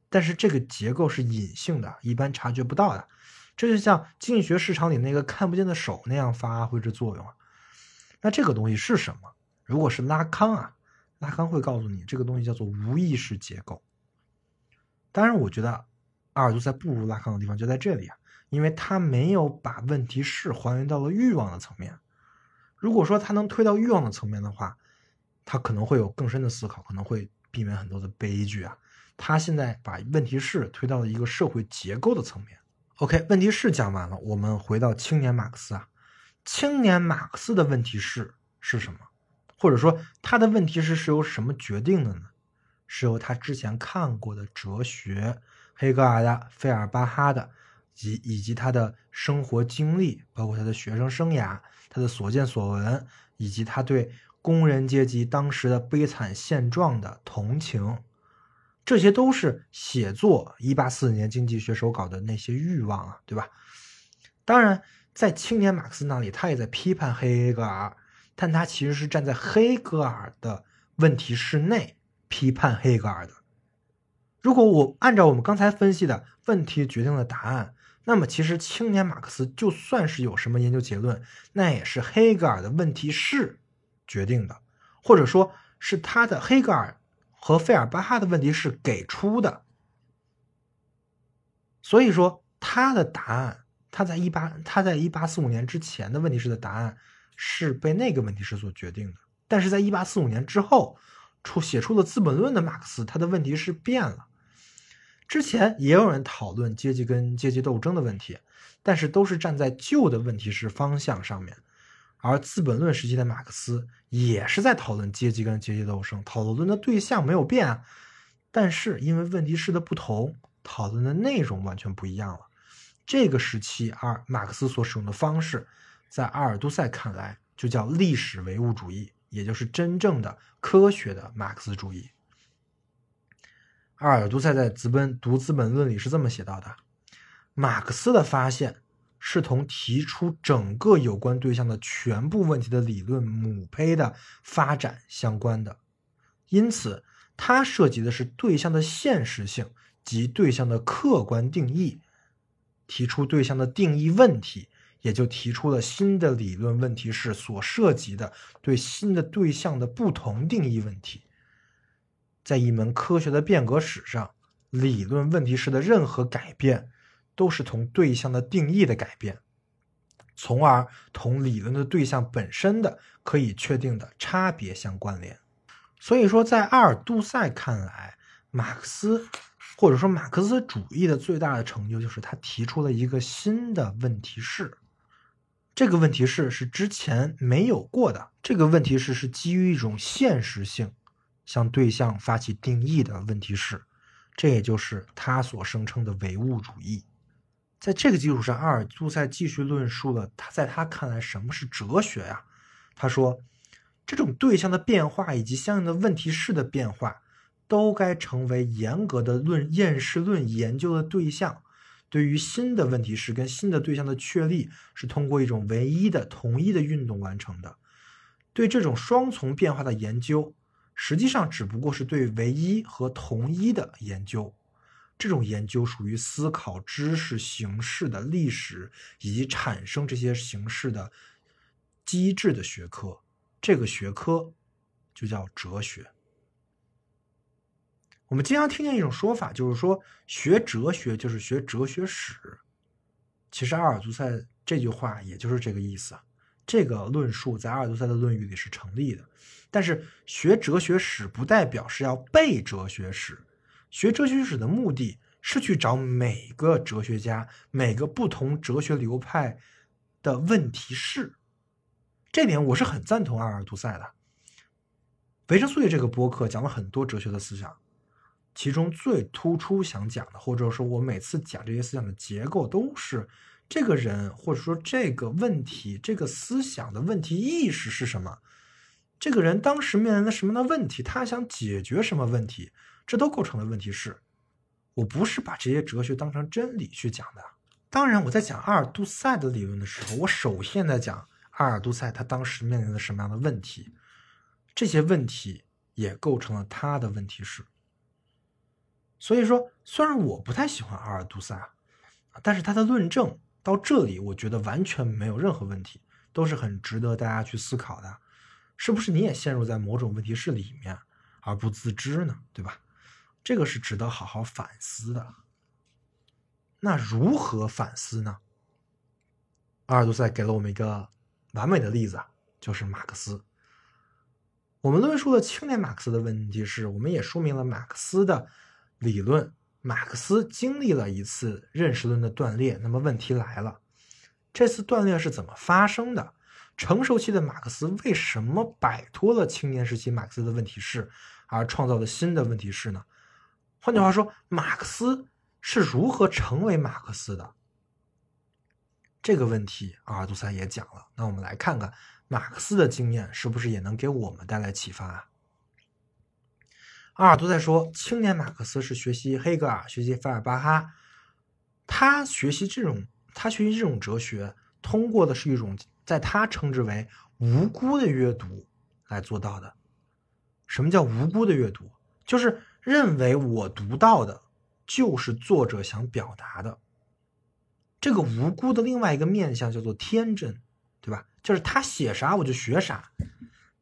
但是这个结构是隐性的，一般察觉不到的，这就像经济学市场里那个看不见的手那样发挥着作用。那这个东西是什么？如果是拉康啊，拉康会告诉你，这个东西叫做无意识结构。当然，我觉得阿尔都塞不如拉康的地方就在这里啊，因为他没有把问题式还原到了欲望的层面。如果说他能推到欲望的层面的话，他可能会有更深的思考，可能会避免很多的悲剧啊。他现在把问题式推到了一个社会结构的层面。OK，问题式讲完了，我们回到青年马克思啊。青年马克思的问题是是什么？或者说他的问题是是由什么决定的呢？是由他之前看过的哲学、黑格尔的、费尔巴哈的，及以及他的生活经历，包括他的学生生涯、他的所见所闻，以及他对工人阶级当时的悲惨现状的同情，这些都是写作一八四四年经济学手稿的那些欲望啊，对吧？当然，在青年马克思那里，他也在批判黑格尔，但他其实是站在黑格尔的问题室内批判黑格尔的。如果我按照我们刚才分析的问题决定了答案，那么其实青年马克思就算是有什么研究结论，那也是黑格尔的问题是决定的，或者说是他的黑格尔和费尔巴哈的问题是给出的。所以说他的答案。他在一八他在一八四五年之前的问题式的答案是被那个问题式所决定的，但是在一八四五年之后出写出了《资本论》的马克思，他的问题是变了。之前也有人讨论阶级跟阶级斗争的问题，但是都是站在旧的问题式方向上面，而《资本论》时期的马克思也是在讨论阶级跟阶级斗争，讨论的对象没有变，但是因为问题式的不同，讨论的内容完全不一样了。这个时期，二马克思所使用的方式，在阿尔都塞看来就叫历史唯物主义，也就是真正的科学的马克思主义。阿尔都塞在《资本读资本论》里是这么写到的：马克思的发现是同提出整个有关对象的全部问题的理论母胚的发展相关的，因此它涉及的是对象的现实性及对象的客观定义。提出对象的定义问题，也就提出了新的理论问题是所涉及的对新的对象的不同定义问题。在一门科学的变革史上，理论问题式的任何改变都是同对象的定义的改变，从而同理论的对象本身的可以确定的差别相关联。所以说，在阿尔杜塞看来，马克思。或者说，马克思主义的最大的成就就是他提出了一个新的问题式。这个问题式是之前没有过的。这个问题式是基于一种现实性向对象发起定义的问题式。这也就是他所声称的唯物主义。在这个基础上，阿尔都塞继续论述了他在他看来什么是哲学呀？他说，这种对象的变化以及相应的问题式的变化。都该成为严格的论验识论研究的对象。对于新的问题式跟新的对象的确立，是通过一种唯一的统一的运动完成的。对这种双重变化的研究，实际上只不过是对唯一和同一的研究。这种研究属于思考知识形式的历史以及产生这些形式的机制的学科。这个学科就叫哲学。我们经常听见一种说法，就是说学哲学就是学哲学史。其实阿尔都塞这句话也就是这个意思。这个论述在阿尔都塞的论语里是成立的。但是学哲学史不代表是要背哲学史。学哲学史的目的是去找每个哲学家、每个不同哲学流派的问题是。这点我是很赞同阿尔都塞的。维生素学这个播客讲了很多哲学的思想。其中最突出想讲的，或者说我每次讲这些思想的结构，都是这个人或者说这个问题、这个思想的问题意识是什么？这个人当时面临的什么样的问题？他想解决什么问题？这都构成了问题是。我不是把这些哲学当成真理去讲的。当然，我在讲阿尔杜塞的理论的时候，我首先在讲阿尔杜塞他当时面临的什么样的问题，这些问题也构成了他的问题是。所以说，虽然我不太喜欢阿尔都塞，但是他的论证到这里，我觉得完全没有任何问题，都是很值得大家去思考的。是不是你也陷入在某种问题式里面而不自知呢？对吧？这个是值得好好反思的。那如何反思呢？阿尔都塞给了我们一个完美的例子，就是马克思。我们论述了青年马克思的问题是，我们也说明了马克思的。理论，马克思经历了一次认识论的断裂。那么问题来了，这次断裂是怎么发生的？成熟期的马克思为什么摆脱了青年时期马克思的问题式，而创造了新的问题式呢？换句话说，马克思是如何成为马克思的？这个问题阿尔都塞也讲了。那我们来看看马克思的经验是不是也能给我们带来启发啊？阿尔都在说，青年马克思是学习黑格尔、学习费尔巴哈，他学习这种，他学习这种哲学，通过的是一种在他称之为无辜的阅读来做到的。什么叫无辜的阅读？就是认为我读到的，就是作者想表达的。这个无辜的另外一个面向叫做天真，对吧？就是他写啥我就学啥，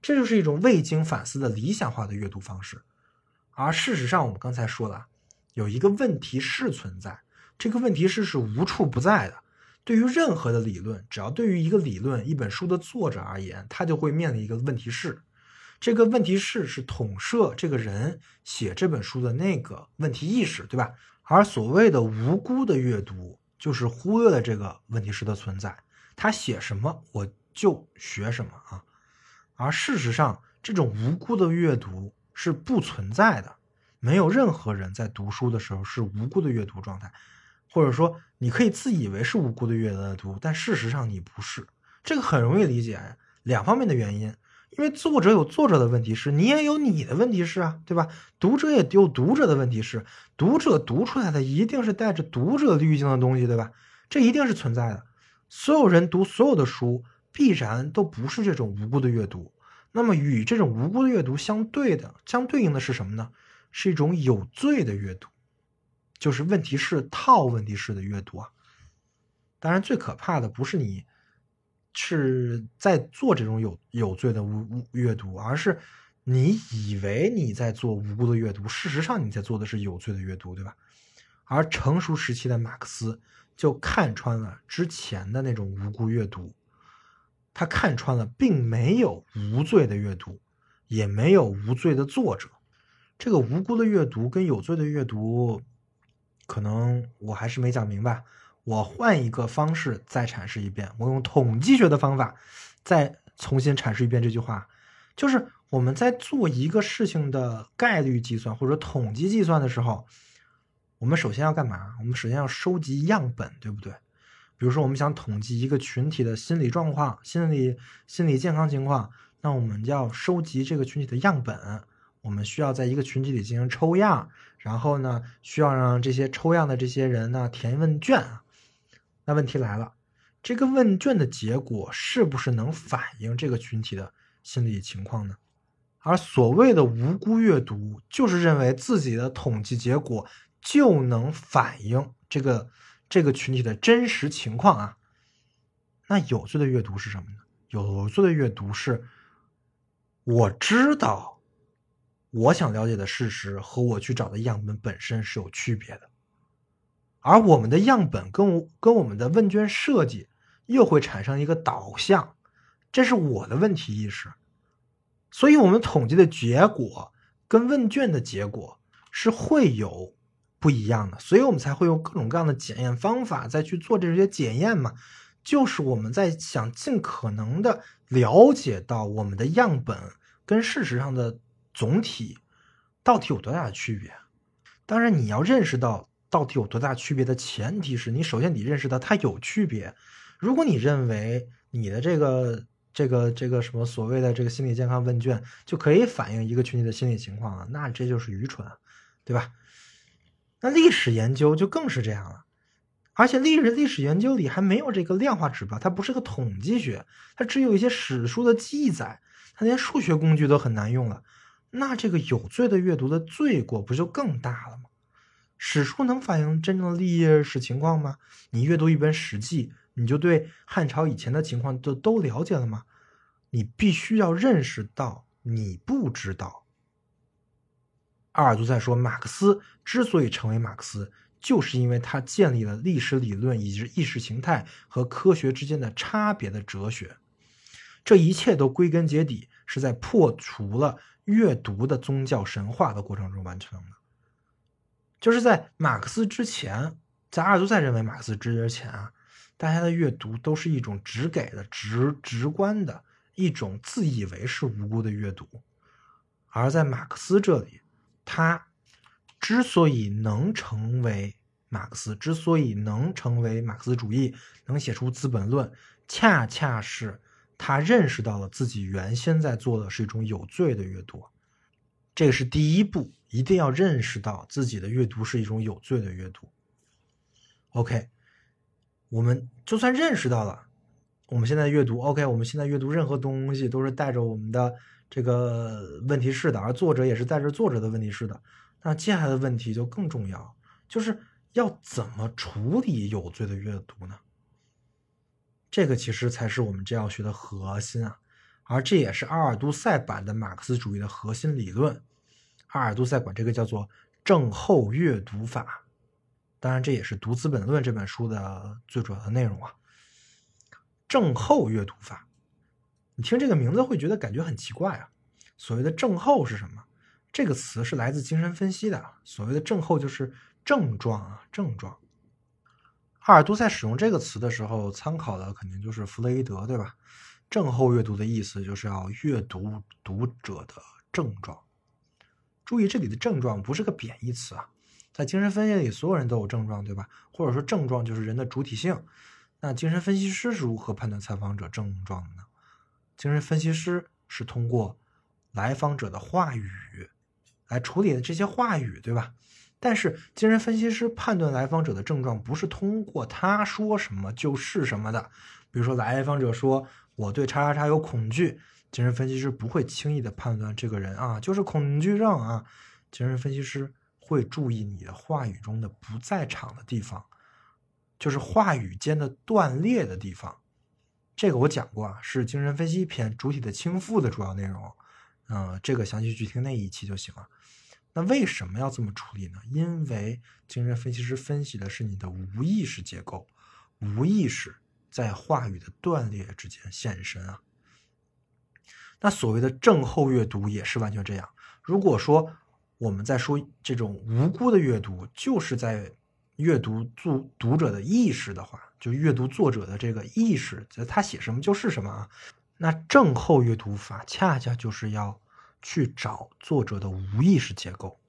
这就是一种未经反思的理想化的阅读方式。而事实上，我们刚才说了，有一个问题是存在，这个问题是是无处不在的。对于任何的理论，只要对于一个理论、一本书的作者而言，他就会面临一个问题是，这个问题是是统摄这个人写这本书的那个问题意识，对吧？而所谓的无辜的阅读，就是忽略了这个问题式的存在。他写什么，我就学什么啊。而事实上，这种无辜的阅读。是不存在的，没有任何人在读书的时候是无辜的阅读状态，或者说你可以自以为是无辜的阅读，但事实上你不是。这个很容易理解，两方面的原因，因为作者有作者的问题是，你也有你的问题是啊，对吧？读者也有读者的问题是，读者读出来的一定是带着读者滤镜的东西，对吧？这一定是存在的。所有人读所有的书，必然都不是这种无辜的阅读。那么与这种无辜的阅读相对的、相对应的是什么呢？是一种有罪的阅读，就是问题式套问题式的阅读啊。当然，最可怕的不是你是在做这种有有罪的无无阅读，而是你以为你在做无辜的阅读，事实上你在做的是有罪的阅读，对吧？而成熟时期的马克思就看穿了之前的那种无辜阅读。他看穿了，并没有无罪的阅读，也没有无罪的作者。这个无辜的阅读跟有罪的阅读，可能我还是没讲明白。我换一个方式再阐释一遍，我用统计学的方法再重新阐释一遍这句话。就是我们在做一个事情的概率计算或者统计计算的时候，我们首先要干嘛？我们首先要收集样本，对不对？比如说，我们想统计一个群体的心理状况、心理心理健康情况，那我们要收集这个群体的样本。我们需要在一个群体里进行抽样，然后呢，需要让这些抽样的这些人呢填问卷啊。那问题来了，这个问卷的结果是不是能反映这个群体的心理情况呢？而所谓的无辜阅读，就是认为自己的统计结果就能反映这个。这个群体的真实情况啊，那有罪的阅读是什么呢？有罪的阅读是，我知道我想了解的事实和我去找的样本本身是有区别的，而我们的样本跟我跟我们的问卷设计又会产生一个导向，这是我的问题意识，所以我们统计的结果跟问卷的结果是会有。不一样的，所以我们才会用各种各样的检验方法再去做这些检验嘛。就是我们在想尽可能的了解到我们的样本跟事实上的总体到底有多大的区别。当然，你要认识到到底有多大区别的前提是你首先得认识到它有区别。如果你认为你的这个这个这个什么所谓的这个心理健康问卷就可以反映一个群体的心理情况啊，那这就是愚蠢，对吧？那历史研究就更是这样了，而且历史历史研究里还没有这个量化指标，它不是个统计学，它只有一些史书的记载，它连数学工具都很难用了。那这个有罪的阅读的罪过不就更大了吗？史书能反映真正的历史情况吗？你阅读一本《史记》，你就对汉朝以前的情况都都了解了吗？你必须要认识到你不知道。阿尔都塞说，马克思之所以成为马克思，就是因为他建立了历史理论以及意识形态和科学之间的差别的哲学。这一切都归根结底是在破除了阅读的宗教神话的过程中完成的。就是在马克思之前，在阿尔都塞认为马克思之前啊，大家的阅读都是一种直给的、直直观的一种自以为是无辜的阅读，而在马克思这里。他之所以能成为马克思，之所以能成为马克思主义，能写出《资本论》，恰恰是他认识到了自己原先在做的是一种有罪的阅读，这个是第一步，一定要认识到自己的阅读是一种有罪的阅读。OK，我们就算认识到了，我们现在阅读 OK，我们现在阅读任何东西都是带着我们的这个问题是的，而作者也是带着作者的问题是的。那接下来的问题就更重要，就是要怎么处理有罪的阅读呢？这个其实才是我们这要学的核心啊，而这也是阿尔都塞版的马克思主义的核心理论。阿尔都塞管这个叫做症候阅读法。当然，这也是读《资本论》这本书的最主要的内容啊。症候阅读法，你听这个名字会觉得感觉很奇怪啊。所谓的症候是什么？这个词是来自精神分析的。所谓的症候就是症状啊，症状。阿尔都塞使用这个词的时候，参考的肯定就是弗洛伊德，对吧？症候阅读的意思就是要阅读读者的症状。注意，这里的症状不是个贬义词啊。在精神分析里，所有人都有症状，对吧？或者说症状就是人的主体性。那精神分析师是如何判断采访者症状的呢？精神分析师是通过来访者的话语来处理的这些话语，对吧？但是精神分析师判断来访者的症状不是通过他说什么就是什么的。比如说，来访者说我对叉叉叉有恐惧，精神分析师不会轻易的判断这个人啊就是恐惧症啊。精神分析师。会注意你的话语中的不在场的地方，就是话语间的断裂的地方。这个我讲过啊，是精神分析篇主体的倾覆的主要内容。嗯，这个详细去听那一期就行了。那为什么要这么处理呢？因为精神分析师分析的是你的无意识结构，无意识在话语的断裂之间现身啊。那所谓的症候阅读也是完全这样。如果说我们在说这种无辜的阅读，就是在阅读读读者的意识的话，就阅读作者的这个意识，他写什么就是什么啊。那症候阅读法恰恰就是要去找作者的无意识结构。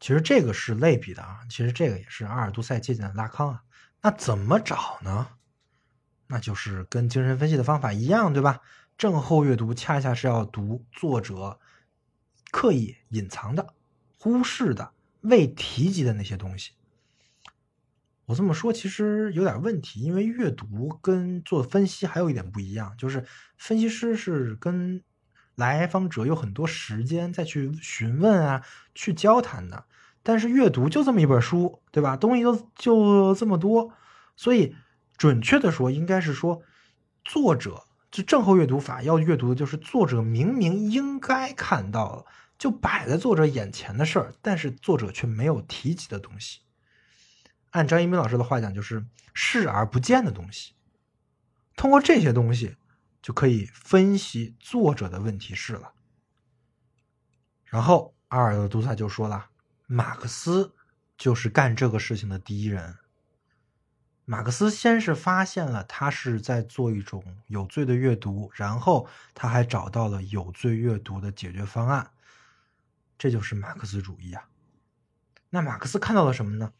其实这个是类比的啊，其实这个也是阿尔都塞借鉴的拉康啊。那怎么找呢？那就是跟精神分析的方法一样，对吧？症候阅读恰恰是要读作者。刻意隐藏的、忽视的、未提及的那些东西，我这么说其实有点问题，因为阅读跟做分析还有一点不一样，就是分析师是跟来访者有很多时间再去询问啊、去交谈的，但是阅读就这么一本书，对吧？东西都就这么多，所以准确的说，应该是说作者。就症候阅读法要阅读的就是作者明明应该看到，就摆在作者眼前的事儿，但是作者却没有提及的东西。按张一鸣老师的话讲，就是视而不见的东西。通过这些东西，就可以分析作者的问题是了。然后阿尔都塞就说了，马克思就是干这个事情的第一人。马克思先是发现了他是在做一种有罪的阅读，然后他还找到了有罪阅读的解决方案，这就是马克思主义啊。那马克思看到了什么呢？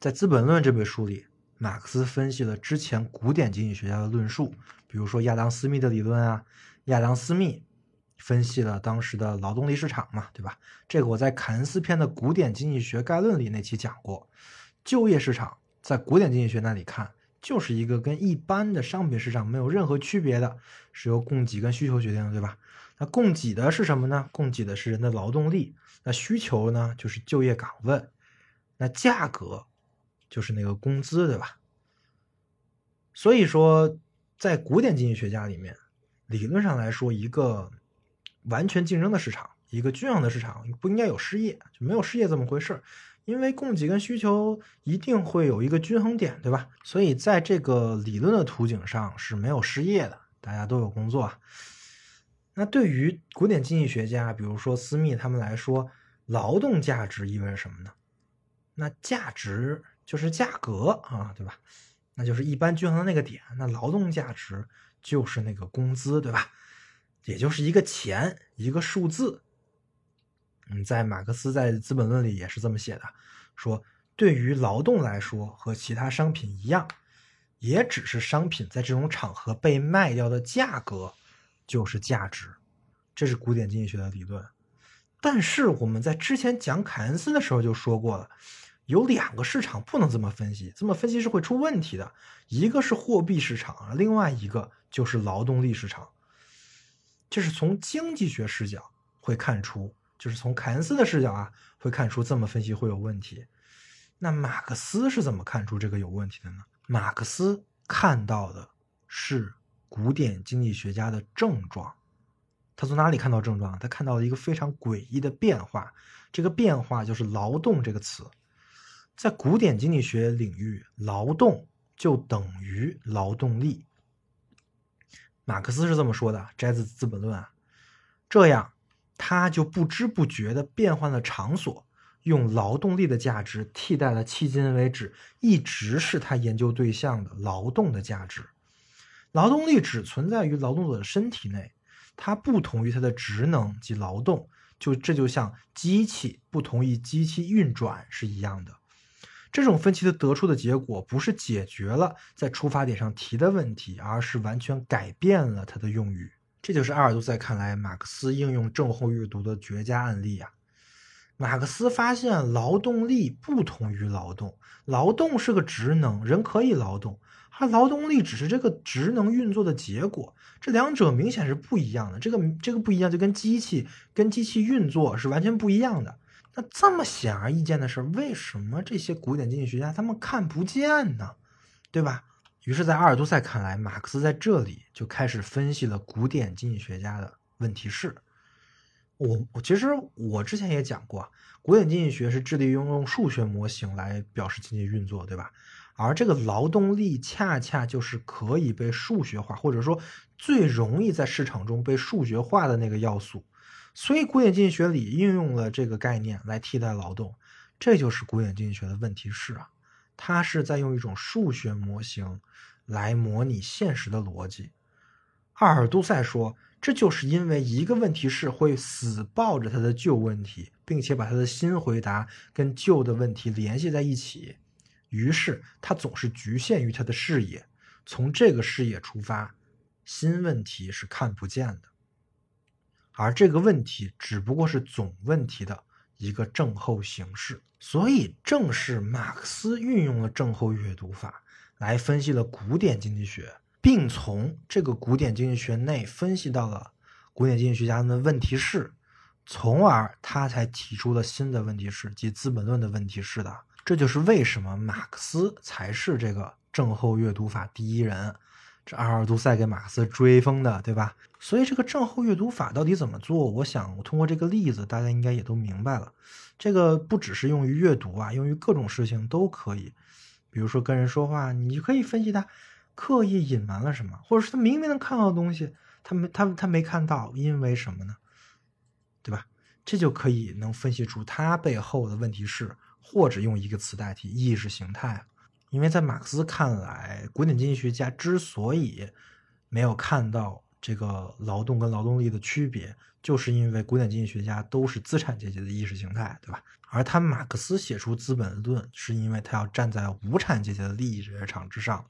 在《资本论》这本书里，马克思分析了之前古典经济学家的论述，比如说亚当·斯密的理论啊。亚当·斯密分析了当时的劳动力市场嘛，对吧？这个我在凯恩斯篇的《古典经济学概论》里那期讲过，就业市场。在古典经济学那里看，就是一个跟一般的商品市场没有任何区别的，是由供给跟需求决定的，对吧？那供给的是什么呢？供给的是人的劳动力。那需求呢，就是就业岗位。那价格就是那个工资，对吧？所以说，在古典经济学家里面，理论上来说，一个完全竞争的市场，一个均衡的市场，不应该有失业，就没有失业这么回事儿。因为供给跟需求一定会有一个均衡点，对吧？所以在这个理论的图景上是没有失业的，大家都有工作。那对于古典经济学家，比如说斯密他们来说，劳动价值意味着什么呢？那价值就是价格啊，对吧？那就是一般均衡的那个点。那劳动价值就是那个工资，对吧？也就是一个钱，一个数字。嗯，在马克思在《资本论》里也是这么写的，说对于劳动来说和其他商品一样，也只是商品在这种场合被卖掉的价格就是价值，这是古典经济学的理论。但是我们在之前讲凯恩斯的时候就说过了，有两个市场不能这么分析，这么分析是会出问题的。一个是货币市场，另外一个就是劳动力市场。这是从经济学视角会看出，就是从凯恩斯的视角啊，会看出这么分析会有问题。那马克思是怎么看出这个有问题的呢？马克思看到的是古典经济学家的症状。他从哪里看到症状？他看到了一个非常诡异的变化，这个变化就是“劳动”这个词。在古典经济学领域，劳动就等于劳动力。马克思是这么说的，摘自《资本论》啊。这样，他就不知不觉地变换了场所，用劳动力的价值替代了迄今为止一直是他研究对象的劳动的价值。劳动力只存在于劳动者的身体内。它不同于它的职能及劳动，就这就像机器不同于机器运转是一样的。这种分歧的得出的结果，不是解决了在出发点上提的问题，而是完全改变了它的用语。这就是阿尔都塞看来马克思应用症候阅读的绝佳案例啊！马克思发现劳动力不同于劳动，劳动是个职能，人可以劳动。而劳动力只是这个职能运作的结果，这两者明显是不一样的。这个这个不一样，就跟机器跟机器运作是完全不一样的。那这么显而易见的事，为什么这些古典经济学家他们看不见呢？对吧？于是，在阿尔都塞看来，马克思在这里就开始分析了古典经济学家的问题是。我我其实我之前也讲过，古典经济学是致力于用数学模型来表示经济运作，对吧？而这个劳动力恰恰就是可以被数学化，或者说最容易在市场中被数学化的那个要素。所以，古典经济学里应用了这个概念来替代劳动，这就是古典经济学的问题是啊，它是在用一种数学模型来模拟现实的逻辑。阿尔都塞说，这就是因为一个问题是会死抱着他的旧问题，并且把他的新回答跟旧的问题联系在一起。于是他总是局限于他的视野，从这个视野出发，新问题是看不见的，而这个问题只不过是总问题的一个症候形式。所以，正是马克思运用了症候阅读法来分析了古典经济学，并从这个古典经济学内分析到了古典经济学家们的问题式，从而他才提出了新的问题式即《资本论》的问题式的。这就是为什么马克思才是这个症候阅读法第一人，这阿尔都塞给马克思追风的，对吧？所以这个症候阅读法到底怎么做？我想我通过这个例子，大家应该也都明白了。这个不只是用于阅读啊，用于各种事情都可以。比如说跟人说话，你可以分析他刻意隐瞒了什么，或者是他明明能看到的东西，他没他他没看到，因为什么呢？对吧？这就可以能分析出他背后的问题是。或者用一个词代替意识形态，因为在马克思看来，古典经济学家之所以没有看到这个劳动跟劳动力的区别，就是因为古典经济学家都是资产阶级的意识形态，对吧？而他马克思写出《资本论》，是因为他要站在无产阶级的利益立场之上，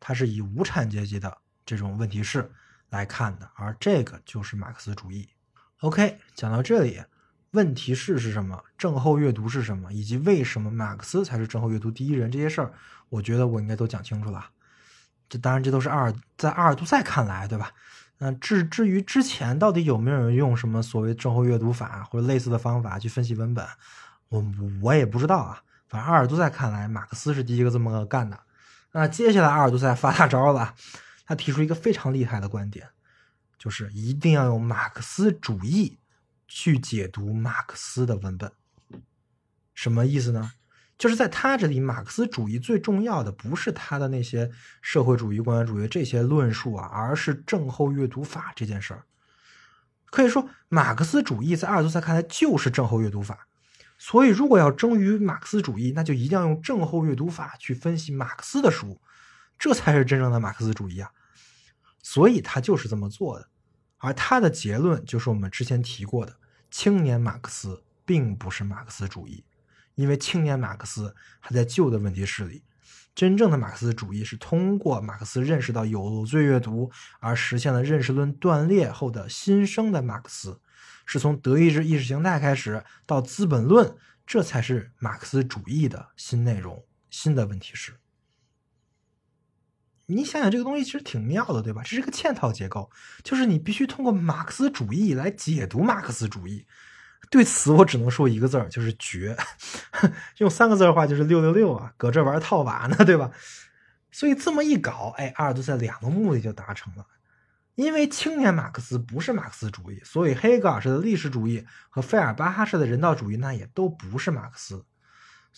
他是以无产阶级的这种问题式来看的，而这个就是马克思主义。OK，讲到这里。问题是是什么？症候阅读是什么？以及为什么马克思才是症候阅读第一人？这些事儿，我觉得我应该都讲清楚了。这当然，这都是阿尔在阿尔都塞看来，对吧？嗯，至至于之前到底有没有人用什么所谓症候阅读法或者类似的方法去分析文本，我我也不知道啊。反正阿尔都塞看来，马克思是第一个这么干的。那接下来阿尔都塞发大招了，他提出一个非常厉害的观点，就是一定要用马克思主义。去解读马克思的文本，什么意思呢？就是在他这里，马克思主义最重要的不是他的那些社会主义、共产主义这些论述啊，而是症候阅读法这件事儿。可以说，马克思主义在阿尔都塞看来就是症候阅读法。所以，如果要争于马克思主义，那就一定要用症候阅读法去分析马克思的书，这才是真正的马克思主义啊。所以他就是这么做的。而他的结论就是我们之前提过的，青年马克思并不是马克思主义，因为青年马克思还在旧的问题室里，真正的马克思主义是通过马克思认识到有罪阅读而实现了认识论断裂后的新生的马克思，是从德意志意识形态开始到《资本论》，这才是马克思主义的新内容、新的问题是。你想想这个东西其实挺妙的，对吧？这是个嵌套结构，就是你必须通过马克思主义来解读马克思主义。对此，我只能说一个字儿，就是绝。用三个字的话，就是六六六啊，搁这玩套娃呢，对吧？所以这么一搞，哎，阿尔都塞两个目的就达成了。因为青年马克思不是马克思主义，所以黑格尔式的历史主义和费尔巴哈式的人道主义，那也都不是马克思。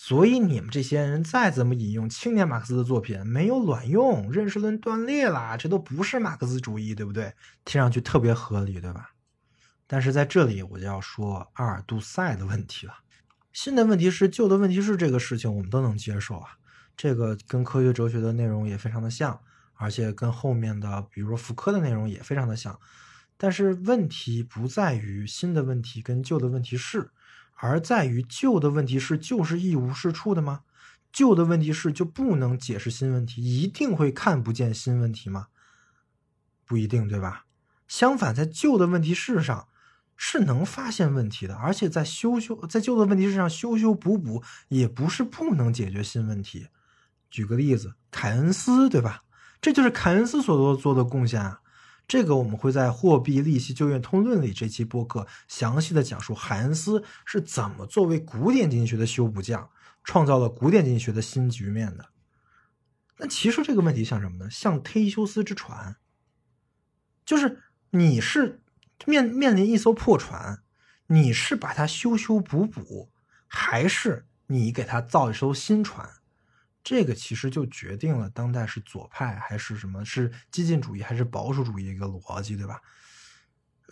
所以你们这些人再怎么引用青年马克思的作品，没有卵用，认识论断裂了，这都不是马克思主义，对不对？听上去特别合理，对吧？但是在这里我就要说阿尔杜塞的问题了。新的问题是旧的问题是这个事情我们都能接受啊，这个跟科学哲学的内容也非常的像，而且跟后面的比如说福柯的内容也非常的像。但是问题不在于新的问题跟旧的问题是。而在于旧的问题是就是一无是处的吗？旧的问题是就不能解释新问题，一定会看不见新问题吗？不一定，对吧？相反，在旧的问题式上是能发现问题的，而且在修修在旧的问题式上修修补补，也不是不能解决新问题。举个例子，凯恩斯，对吧？这就是凯恩斯所做做的贡献啊。这个我们会在《货币、利息、就业通论》里这期播客详细的讲述海恩斯是怎么作为古典经济学的修补匠，创造了古典经济学的新局面的。那其实这个问题像什么呢？像忒修斯之船，就是你是面面临一艘破船，你是把它修修补补，还是你给它造一艘新船？这个其实就决定了当代是左派还是什么，是激进主义还是保守主义一个逻辑，对吧？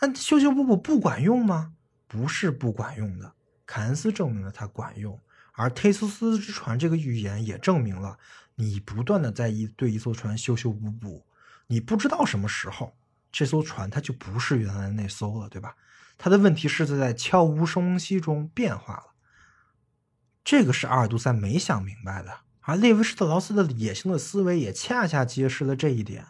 那修修补补不管用吗？不是不管用的，凯恩斯证明了它管用，而忒苏斯之船这个预言也证明了，你不断的在一对一艘船修修补补，你不知道什么时候这艘船它就不是原来那艘了，对吧？它的问题是在悄无声息中变化了，这个是阿尔杜塞没想明白的。而列维施特劳斯的野性的思维也恰恰揭示了这一点，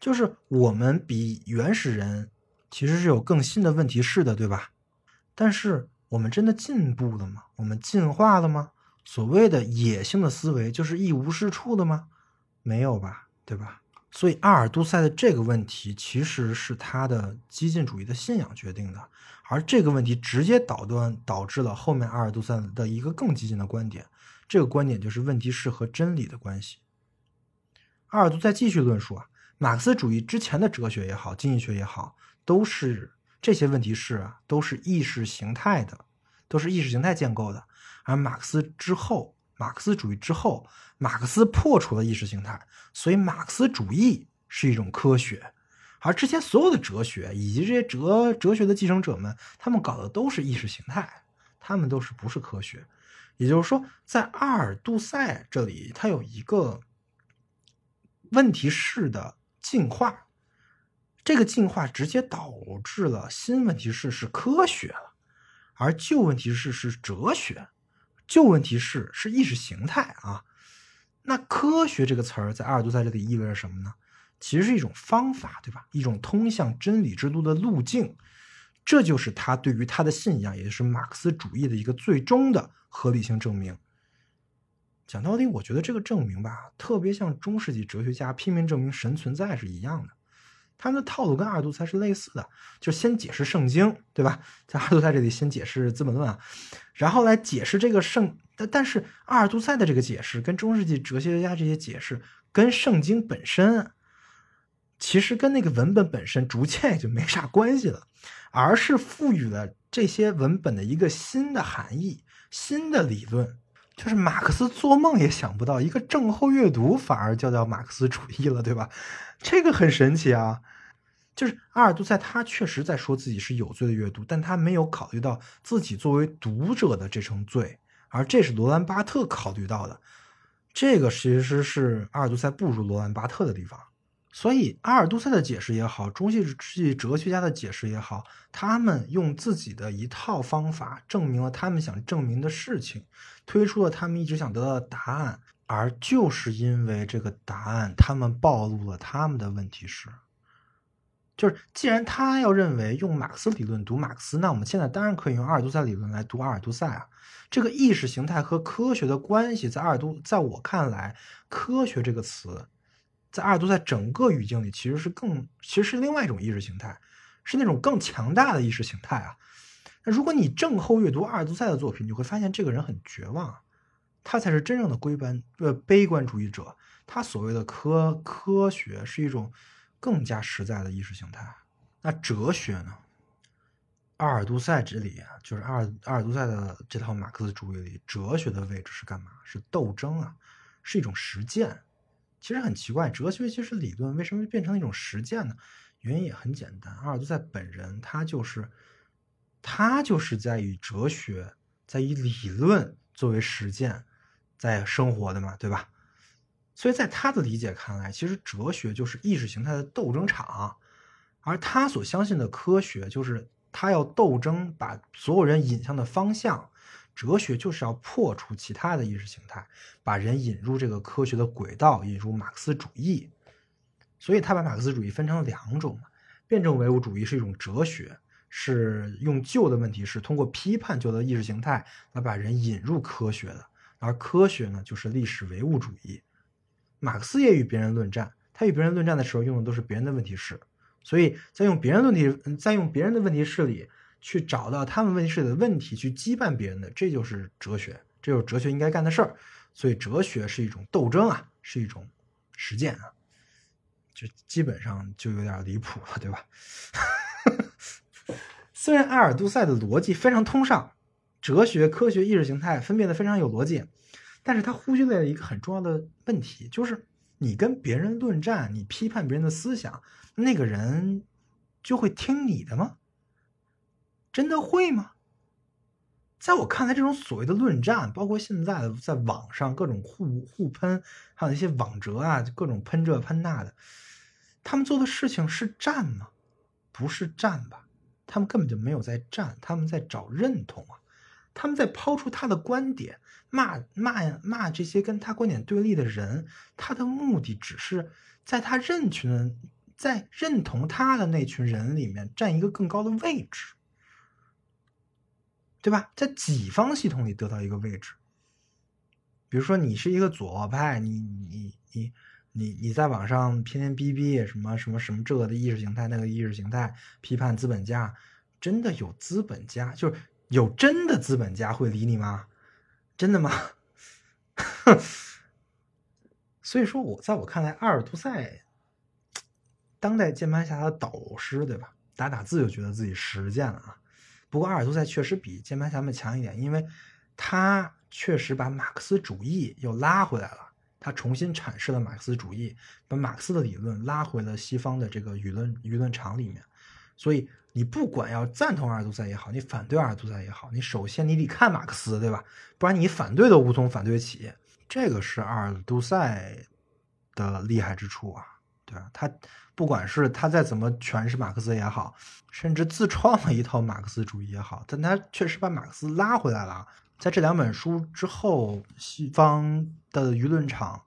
就是我们比原始人其实是有更新的问题式的，对吧？但是我们真的进步了吗？我们进化了吗？所谓的野性的思维就是一无是处的吗？没有吧，对吧？所以阿尔都塞的这个问题其实是他的激进主义的信仰决定的，而这个问题直接导端导致了后面阿尔都塞的一个更激进的观点。这个观点就是问题是和真理的关系。阿尔都在继续论述啊，马克思主义之前的哲学也好，经济学也好，都是这些问题是啊，都是意识形态的，都是意识形态建构的。而马克思之后，马克思主义之后，马克思破除了意识形态，所以马克思主义是一种科学。而之前所有的哲学以及这些哲哲学的继承者们，他们搞的都是意识形态，他们都是不是科学。也就是说，在阿尔杜塞这里，它有一个问题式的进化，这个进化直接导致了新问题式是科学了，而旧问题式是哲学，旧问题式是意识形态啊。那科学这个词儿在阿尔杜塞这里意味着什么呢？其实是一种方法，对吧？一种通向真理之路的路径。这就是他对于他的信仰，也就是马克思主义的一个最终的合理性证明。讲到底，我觉得这个证明吧，特别像中世纪哲学家拼命证明神存在是一样的。他们的套路跟阿尔杜塞是类似的，就先解释圣经，对吧？在阿尔杜塞这里先解释《资本论》啊，然后来解释这个圣。但但是阿尔杜塞的这个解释跟中世纪哲学家这些解释，跟圣经本身，其实跟那个文本本身逐渐也就没啥关系了。而是赋予了这些文本的一个新的含义、新的理论，就是马克思做梦也想不到，一个症候阅读反而叫叫马克思主义了，对吧？这个很神奇啊！就是阿尔都塞他确实在说自己是有罪的阅读，但他没有考虑到自己作为读者的这层罪，而这是罗兰巴特考虑到的。这个其实是阿尔都塞不如罗兰巴特的地方。所以，阿尔都塞的解释也好，中世纪哲学家的解释也好，他们用自己的一套方法证明了他们想证明的事情，推出了他们一直想得到的答案。而就是因为这个答案，他们暴露了他们的问题是，就是既然他要认为用马克思理论读马克思，那我们现在当然可以用阿尔都塞理论来读阿尔都塞啊。这个意识形态和科学的关系，在阿尔都，在我看来，科学这个词，在阿尔都塞整个语境里，其实是更，其实是另外一种意识形态，是那种更强大的意识形态啊。那如果你正后阅读阿尔都塞的作品，你会发现这个人很绝望。他才是真正的归班呃悲观主义者。他所谓的科科学是一种更加实在的意识形态。那哲学呢？阿尔都塞这里啊，就是阿尔阿尔都塞的这套马克思主义里，哲学的位置是干嘛？是斗争啊，是一种实践。其实很奇怪，哲学其实理论为什么变成一种实践呢？原因也很简单，阿尔都塞本人他就是他就是在以哲学，在以理论作为实践。在生活的嘛，对吧？所以在他的理解看来，其实哲学就是意识形态的斗争场，而他所相信的科学就是他要斗争，把所有人引向的方向。哲学就是要破除其他的意识形态，把人引入这个科学的轨道，引入马克思主义。所以他把马克思主义分成两种：辩证唯物主义是一种哲学，是用旧的问题是通过批判旧的意识形态来把人引入科学的。而科学呢，就是历史唯物主义。马克思也与别人论战，他与别人论战的时候用的都是别人的问题式，所以在用别人问题，在用别人的问题式里去找到他们问题式的问题，去羁绊别人的，这就是哲学，这就是哲学应该干的事儿。所以哲学是一种斗争啊，是一种实践啊，就基本上就有点离谱了，对吧？虽然阿尔都塞的逻辑非常通畅。哲学、科学、意识形态分辨的非常有逻辑，但是他忽略了一个很重要的问题，就是你跟别人论战，你批判别人的思想，那个人就会听你的吗？真的会吗？在我看来，这种所谓的论战，包括现在在网上各种互互喷，还有那些网哲啊，各种喷这喷那的，他们做的事情是战吗？不是战吧？他们根本就没有在战，他们在找认同啊。他们在抛出他的观点，骂骂骂这些跟他观点对立的人，他的目的只是在他认群、在认同他的那群人里面占一个更高的位置，对吧？在己方系统里得到一个位置。比如说，你是一个左派，你你你你你在网上天天逼逼什么什么什么这个的意识形态，那个意识形态批判资本家，真的有资本家就是。有真的资本家会理你吗？真的吗？所以说，我在我看来，阿尔都塞当代键盘侠的导师，对吧？打打字就觉得自己实践了啊。不过，阿尔都塞确实比键盘侠们强一点，因为他确实把马克思主义又拉回来了，他重新阐释了马克思主义，把马克思的理论拉回了西方的这个舆论舆论场里面，所以。你不管要赞同阿尔都塞也好，你反对阿尔都塞也好，你首先你得看马克思，对吧？不然你反对都无从反对起。这个是阿尔都塞的厉害之处啊，对吧？他不管是他再怎么诠释马克思也好，甚至自创了一套马克思主义也好，但他确实把马克思拉回来了。在这两本书之后，西方的舆论场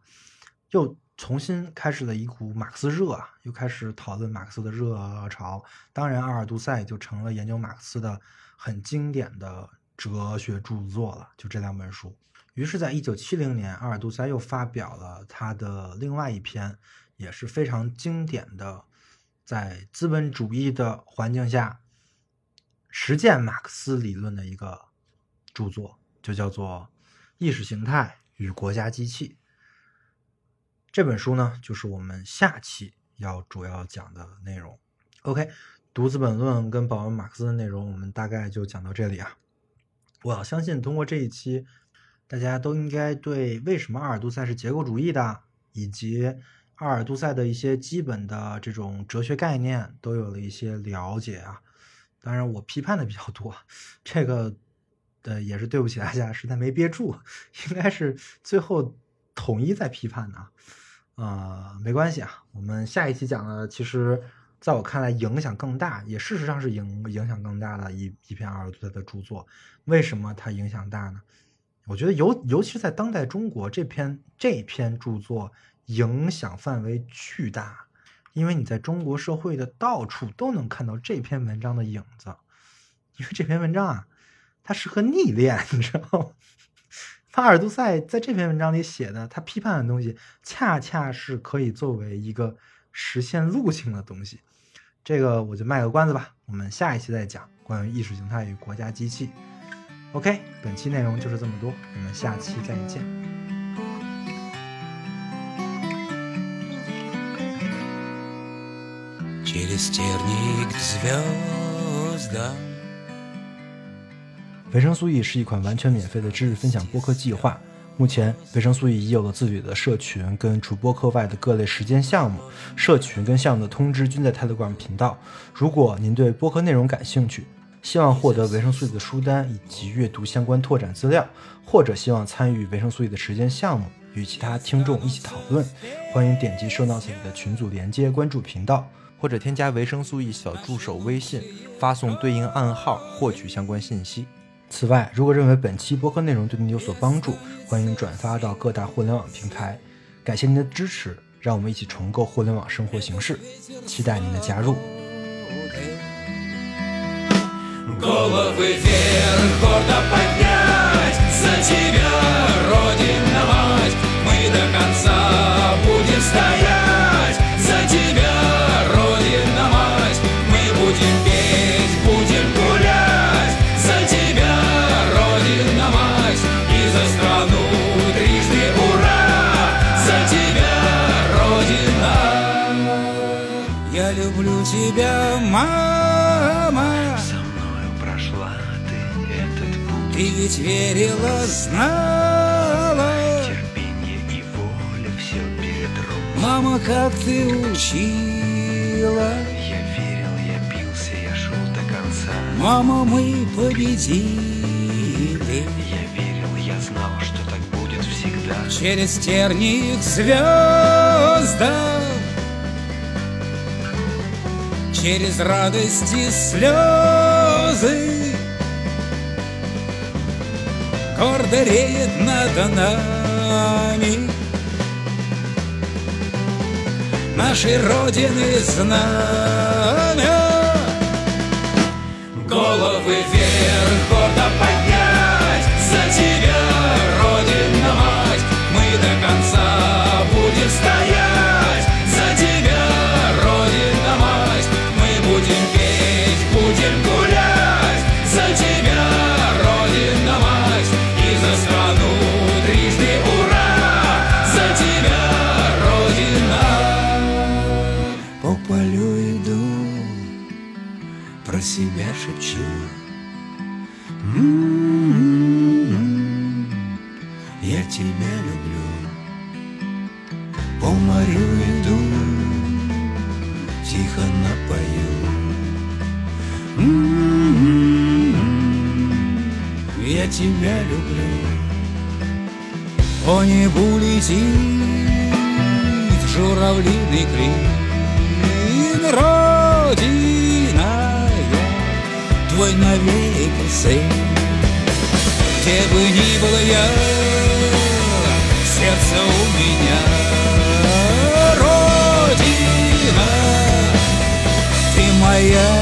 又。重新开始了一股马克思热啊，又开始讨论马克思的热潮。当然，阿尔都塞就成了研究马克思的很经典的哲学著作了，就这两本书。于是，在一九七零年，阿尔都塞又发表了他的另外一篇，也是非常经典的，在资本主义的环境下实践马克思理论的一个著作，就叫做《意识形态与国家机器》。这本书呢，就是我们下期要主要讲的内容。OK，读《资本论》跟保文·马克思的内容，我们大概就讲到这里啊。我要相信通过这一期，大家都应该对为什么阿尔都塞是结构主义的，以及阿尔都塞的一些基本的这种哲学概念，都有了一些了解啊。当然，我批判的比较多，这个的也是对不起大家，实在没憋住，应该是最后统一在批判的啊。呃，没关系啊。我们下一期讲的，其实在我看来影响更大，也事实上是影影响更大的一一篇阿尔都塞的著作。为什么它影响大呢？我觉得尤尤其是在当代中国，这篇这篇著作影响范围巨大，因为你在中国社会的到处都能看到这篇文章的影子。因为这篇文章啊，它适合逆恋，你知道吗？马尔杜塞在这篇文章里写的，他批判的东西，恰恰是可以作为一个实现路径的东西。这个我就卖个关子吧，我们下一期再讲关于意识形态与国家机器。OK，本期内容就是这么多，我们下期再见。维生素 E 是一款完全免费的知识分享播客计划。目前，维生素 E 已有了自己的社群，跟除播客外的各类实践项目。社群跟项目的通知均在 Telegram 频道。如果您对播客内容感兴趣，希望获得维生素 E 的书单以及阅读相关拓展资料，或者希望参与维生素 E 的实践项目，与其他听众一起讨论，欢迎点击 Show Notes 里的群组连接，关注频道，或者添加维生素 E 小助手微信，发送对应暗号获取相关信息。此外，如果认为本期播客内容对您有所帮助，欢迎转发到各大互联网平台。感谢您的支持，让我们一起重构互联网生活形式，期待您的加入。Головы вверх, гордо поднять За тебя, Родина мать Мы до конца будем стоять Люблю тебя, мама. Ты ведь верила, знала. Терпение и воля все перед Мама, как ты учила. Я верил, я бился, я шел до конца. Мама, мы победили. Я верил, я знал, что так будет всегда. Через терник звездам Через радости слезы. Гордо реет над нами. Нашей Родины знамя. Головы вверх гордо поднять тебя люблю. О небу летит журавлиный крик. Родина я, твой навеки сын. Где бы ни был я, сердце у меня, Родина, ты моя.